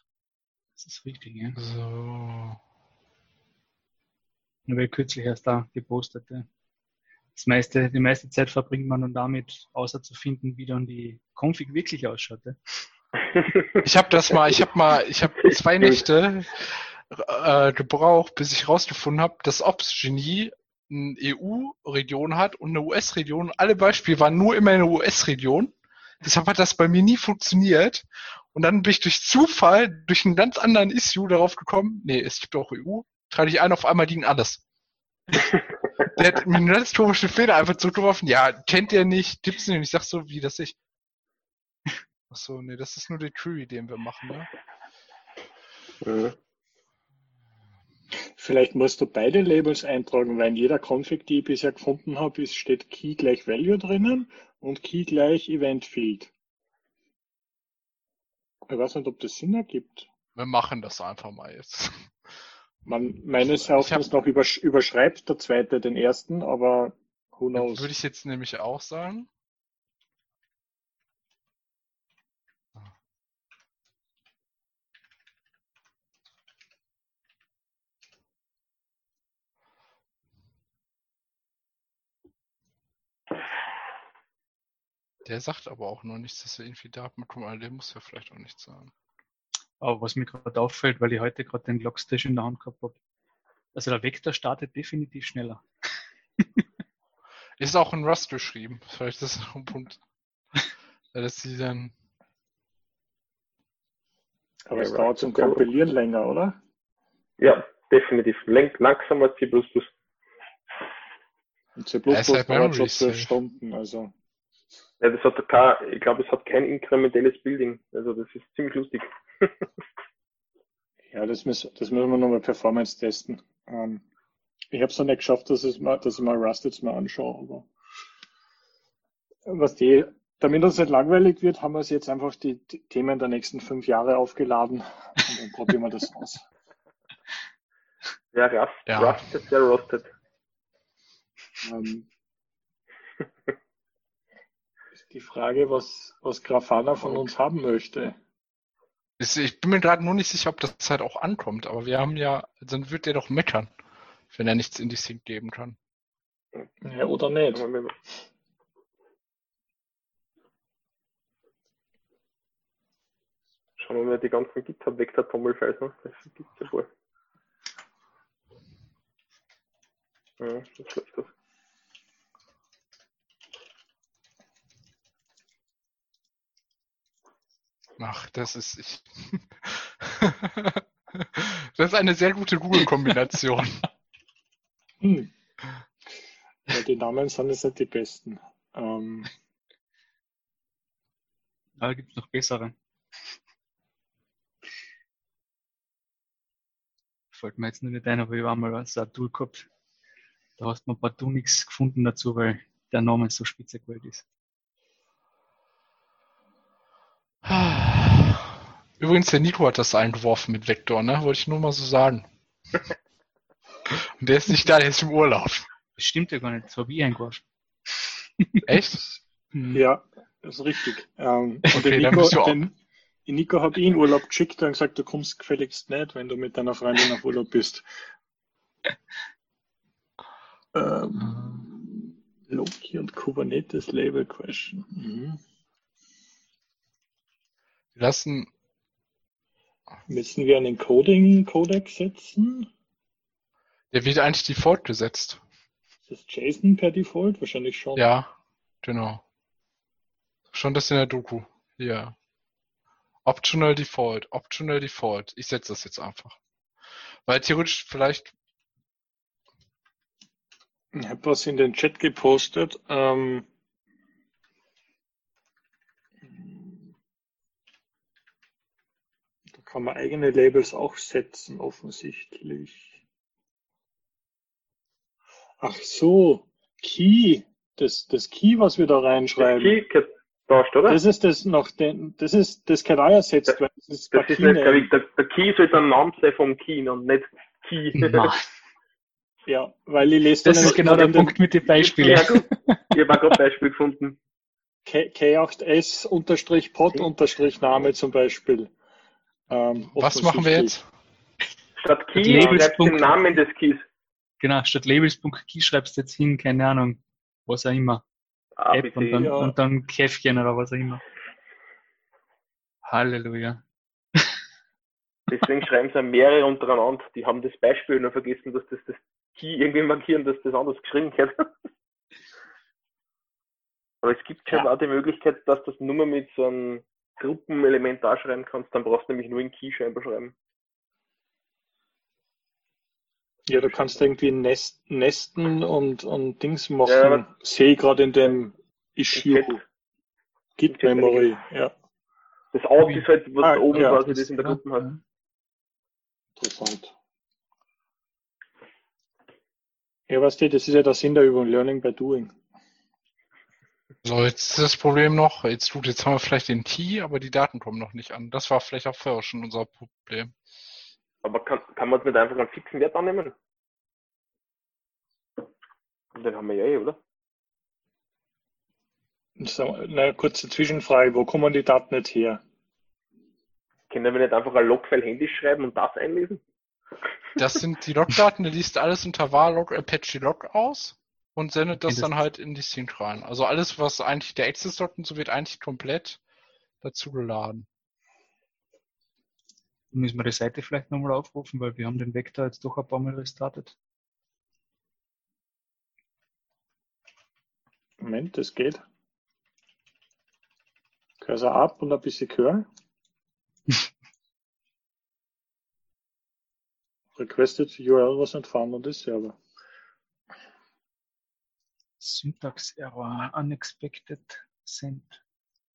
Das ist richtig, ja. So. Nur weil kürzlich erst da gepostet, ja. Das meiste, die meiste Zeit verbringt man nun damit, außer zu finden, wie dann die Config wirklich ausschaut. Ja. Ich habe das mal, ich habe mal, ich habe zwei Nächte äh, gebraucht, bis ich rausgefunden habe, dass Ops-Genie eine EU-Region hat und eine US-Region. Alle Beispiele waren nur immer in der US-Region. Deshalb hat das bei mir nie funktioniert. Und dann bin ich durch Zufall, durch einen ganz anderen Issue darauf gekommen, nee, es gibt auch EU, trage ich ein, auf einmal liegen alles. der hat mir einen ganz komischen Fehler einfach zugeworfen. Ja, kennt ihr nicht, Tipps nicht. Und ich sag so, wie das ich. Achso, nee, das ist nur der Query, den wir machen, ne? Mhm. Vielleicht musst du beide Labels eintragen, weil in jeder Config, die ich bisher gefunden habe, ist, steht Key gleich Value drinnen und Key gleich Event Field. Ich weiß nicht, ob das Sinn ergibt. Wir machen das einfach mal jetzt. Man, meines Erachtens noch übersch überschreibt der zweite den ersten, aber who knows. Würde ich jetzt nämlich auch sagen. Der sagt aber auch noch nichts, dass er irgendwie Daten bekommt, aber der muss ja vielleicht auch nichts sagen. Aber was mir gerade auffällt, weil ich heute gerade den Logstash in der Hand gehabt habe, also der Vector startet definitiv schneller. Ist auch in Rust geschrieben. Vielleicht ist das noch ein Punkt. dass sie dann. Aber es dauert zum Kompilieren länger, oder? Ja, definitiv. Lenk langsamer als C++. Und C++ dauert schon zwölf Stunden, also. Ja, das hat kein, ich glaube, es hat kein inkrementelles Building. Also das ist ziemlich lustig. ja, das müssen, das müssen wir nochmal Performance testen. Ähm, ich habe es noch nicht geschafft, dass, es mal, dass ich mal Rust jetzt mal anschaue, aber was die, damit uns nicht langweilig wird, haben wir es jetzt einfach die, die Themen der nächsten fünf Jahre aufgeladen und dann probieren wir das aus. Ja, Rust, ja. Rusted, sehr rusted. Ähm, die Frage, was, was Grafana von uns haben möchte. Ich bin mir gerade nur nicht sicher, ob das halt auch ankommt, aber wir haben ja, dann wird der doch meckern, wenn er nichts in die Sync geben kann. Ja, oder nicht. Schauen wir mal die ganzen GitHub-Vektor-Tommelfiles an. Das gibt's ja wohl. Ja, das läuft das. Ach, das ist ich. das ist eine sehr gute Google-Kombination. Hm. Ja, die Namen sind jetzt nicht die besten. Ähm. Da gibt es noch bessere. Fällt mir jetzt nur nicht ein, aber ich war mal ein Tool gehabt. Da hast du ein partout nichts gefunden dazu, weil der Name so spitze gewählt ist. Übrigens, der Nico hat das eingeworfen mit Vektor, ne? Wollte ich nur mal so sagen. Und der ist nicht da, der ist im Urlaub. Das stimmt ja gar nicht, das habe ich eingeworfen. Echt? Mhm. Ja, das ist richtig. Ähm, und okay, den Nico, den, den Nico habe ich in Urlaub geschickt und gesagt, du kommst gefälligst nicht, wenn du mit deiner Freundin auf Urlaub bist. Ähm, Loki und Kubernetes Label Question. Mhm. Wir lassen Müssen wir einen Coding-Codex setzen? Der wird eigentlich default gesetzt. Ist das JSON per Default? Wahrscheinlich schon. Ja, genau. Schon das in der Doku. Ja. Optional Default, Optional Default. Ich setze das jetzt einfach. Weil theoretisch vielleicht. Ich habe was in den Chat gepostet. Ähm, kann man eigene Labels auch setzen, offensichtlich. Ach so, Key. Das, das Key, was wir da reinschreiben. Key getauscht, oder? Das ist das noch, den, das ist das Kanal ersetzt, Das- weil das ist Das ist Key nicht, ich, der, der Key sollte ein Name sein vom Key und nicht Key. Nein, Ja, weil ich lese das dann ist genau der Punkt mit den Beispielen. Ja. Ich habe auch gerade Beispiel gefunden. K- K8S unterstrich Pod unterstrich Name zum Beispiel. Ähm, Was machen wir jetzt? Statt Key Labels. schreibst du den Namen des Keys. Genau, statt labels.key schreibst du jetzt hin, keine Ahnung, was auch immer. App und dann, ja. und dann Käffchen oder was auch immer. Halleluja. Deswegen schreiben sie mehrere untereinander. Die haben das Beispiel nur vergessen, dass das das Key irgendwie markieren, dass das anders geschrieben wird. Aber es gibt schon Ja. auch die Möglichkeit, dass das nur mit so einem Gruppenelement da schreiben kannst. Dann brauchst du nämlich nur in Key scheinbar schreiben. Ja, du kannst irgendwie Nest, Nesten und, und Dings machen. Ja, Sehe ich gerade in dem Issue. Git Memory, ja, Das Out ist halt, was Ah, da oben ja, quasi das- das in der Ja, Gruppe hat. ja. interessant. Ja, was steht, das ist ja der Sinn der Übung, Learning by Doing. So, jetzt ist das Problem noch, jetzt tut, jetzt haben wir vielleicht den Key, aber die Daten kommen noch nicht an. Das war vielleicht auch vorher schon unser Problem. Aber kann, kann man es nicht einfach einen fixen Wert annehmen? Den haben wir ja eh, oder? So, eine kurze Zwischenfrage, wo kommen die Daten jetzt her? Können wir nicht einfach ein Logfile händisch schreiben und das einlesen? Das sind die Logdaten, der liest alles unter var log Apache Log aus und sendet das dann halt in die Sync rein. Also alles, was eigentlich der Access dort und so wird eigentlich komplett dazu geladen. Müssen wir die Seite vielleicht nochmal aufrufen, weil wir haben den Vektor jetzt doch ein paar Mal restartet. Moment, das geht. Cursor ab und ein bisschen Curl. Requested URL was not found on this server. Syntax Error, unexpected send.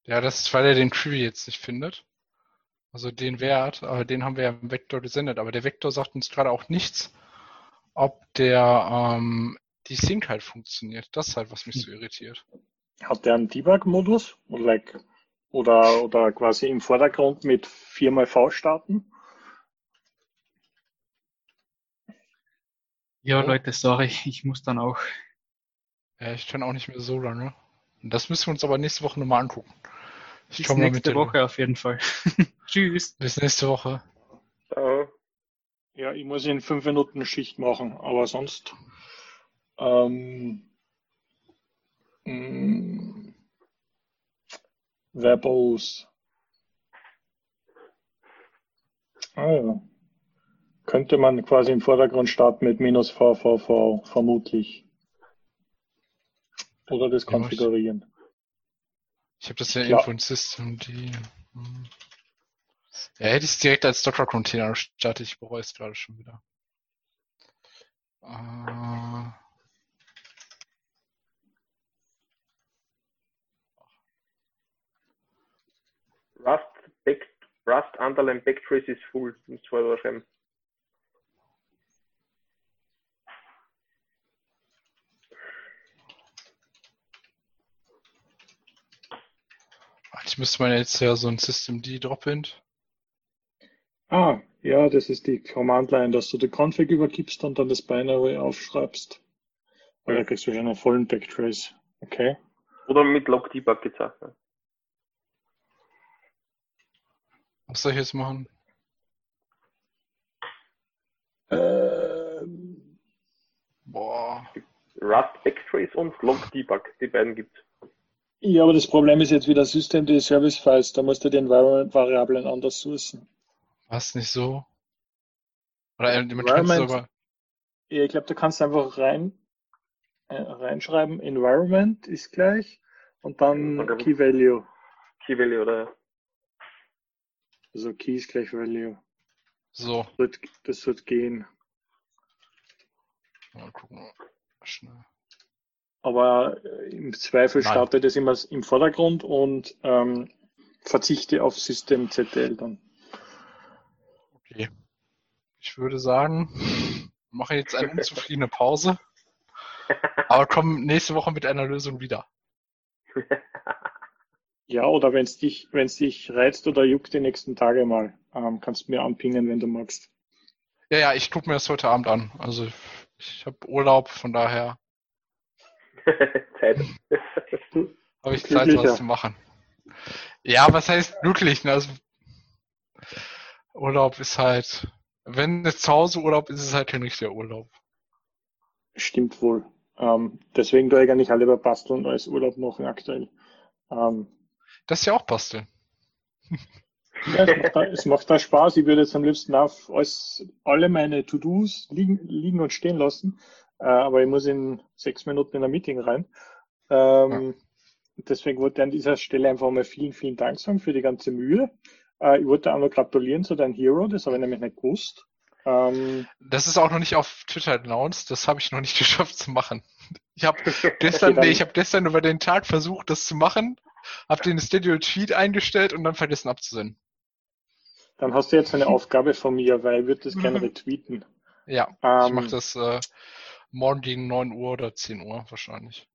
Ja, das ist, weil er den Query jetzt nicht findet. Also den Wert, aber den haben wir ja im Vektor gesendet. Aber der Vektor sagt uns gerade auch nichts, ob der ähm, die Sync halt funktioniert. Das ist halt, was mich so irritiert. Hat der einen Debug-Modus? Like, oder, oder quasi im Vordergrund mit 4x-V starten? Ja. Leute, sorry, ich muss dann auch. Ja, ich kann auch nicht mehr so lange. Das müssen wir uns aber nächste Woche nochmal angucken. Ich Bis komme mal mit nächste der Woche auf jeden Fall. Tschüss. Bis nächste Woche. Ciao. Ja, ich muss in 5 Minuten Schicht machen, aber sonst. Ähm, mh, Verbos. Ah, ja. Könnte man quasi im Vordergrund starten mit minus VVV, vermutlich. Oder das konfigurieren. Ich habe das ja Ja. irgendwo in System, die. hm. Ja, hätte ich es direkt als Docker-Container gestartet. Ich bereue es gerade schon wieder. Äh, Rust, back, Rust underline backtrace is full. Muss vorher schreiben. Eigentlich müsste man jetzt ja so ein System-D Drop-Int. Ah, ja, das ist die Command-Line, dass du die Config übergibst und dann das Binary aufschreibst. Weil da kriegst du schon einen vollen Backtrace. Okay. Oder mit Log Debug geht's auch. ja. Was soll ich jetzt machen? Ähm, Boah. Rust Backtrace und Log Debug. Die beiden gibt's. Ja, aber das Problem ist jetzt wieder System die Service Files. Da musst du die Environment-Variablen anders sourcen. War es nicht so? Oder äh, Environment- sogar. Ja, ich glaube, du kannst einfach rein äh, reinschreiben, Environment ist gleich und dann Okay. Key Value. Key Value oder Also Keys gleich Value. So, Das wird, das wird gehen. mal gucken. Schnell. Aber äh, im Zweifel Nein. startet es immer im Vordergrund und ähm, verzichte auf System ZTL dann. Okay. Ich würde sagen, wir machen jetzt eine unzufriedene Pause, aber kommen nächste Woche mit einer Lösung wieder. Ja, oder wenn es dich, wenn es dich reizt oder juckt die nächsten Tage mal, ähm, kannst du mir anpingen, wenn du magst. Ja, ja, ich gucke mir das heute Abend an. Also ich habe Urlaub, von daher Zeit. habe ich Zeit, Glücklicher. was zu machen. Ja, was heißt glücklich? Ne? Also, Urlaub ist halt, wenn es zu Hause Urlaub ist, ist es halt kein richtiger Urlaub. Stimmt wohl. Ähm, deswegen tue ich nicht alle über Basteln als Urlaub machen aktuell. Ähm, Das ist ja auch Basteln. ja, es, macht da, es macht da Spaß. Ich würde jetzt am liebsten auf alles, alle meine To-Dos liegen, liegen und stehen lassen. Äh, aber ich muss in sechs Minuten in ein Meeting rein. Ähm, Deswegen wollte ich an dieser Stelle einfach mal vielen, vielen Dank sagen für die ganze Mühe. Äh, ich wollte auch noch gratulieren zu deinem Hero, das habe ich nämlich nicht gewusst. Ähm, Das ist auch noch nicht auf Twitter announced, das habe ich noch nicht geschafft zu machen. Ich habe gestern, dann- nee, ich habe gestern über den Tag versucht, das zu machen, habe den Studio Tweet eingestellt und dann vergessen abzusenden. dann hast du jetzt eine Aufgabe von mir, weil ich würde das gerne retweeten. Ja, ich Ähm, mache das äh, morgen gegen 9 Uhr oder 10 Uhr wahrscheinlich.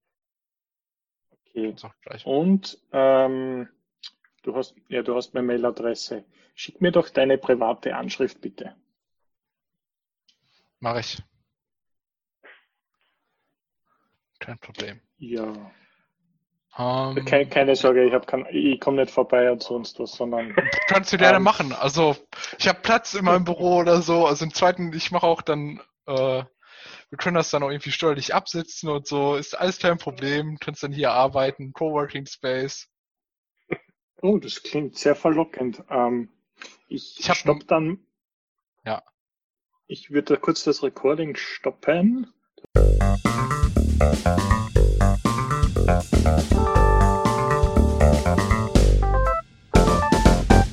Okay. Und ähm, du hast, ja, du hast meine Mailadresse. Schick mir doch deine private Anschrift bitte. Mache ich. Kein Problem. Ja. Ähm, Keine, keine Sorge, ich, kein, ich komme nicht vorbei und sonst was, sondern Kannst du gerne Ähm, machen. Also ich habe Platz in meinem Büro oder so. Also im zweiten, ich mache auch dann, äh, wir können das dann auch irgendwie steuerlich absetzen und so. Ist alles kein Problem. Kannst dann hier arbeiten, Coworking Space. oh, das klingt sehr verlockend. Ähm, ich Ich stopp dann. Ja. Ich würde kurz das Recording stoppen.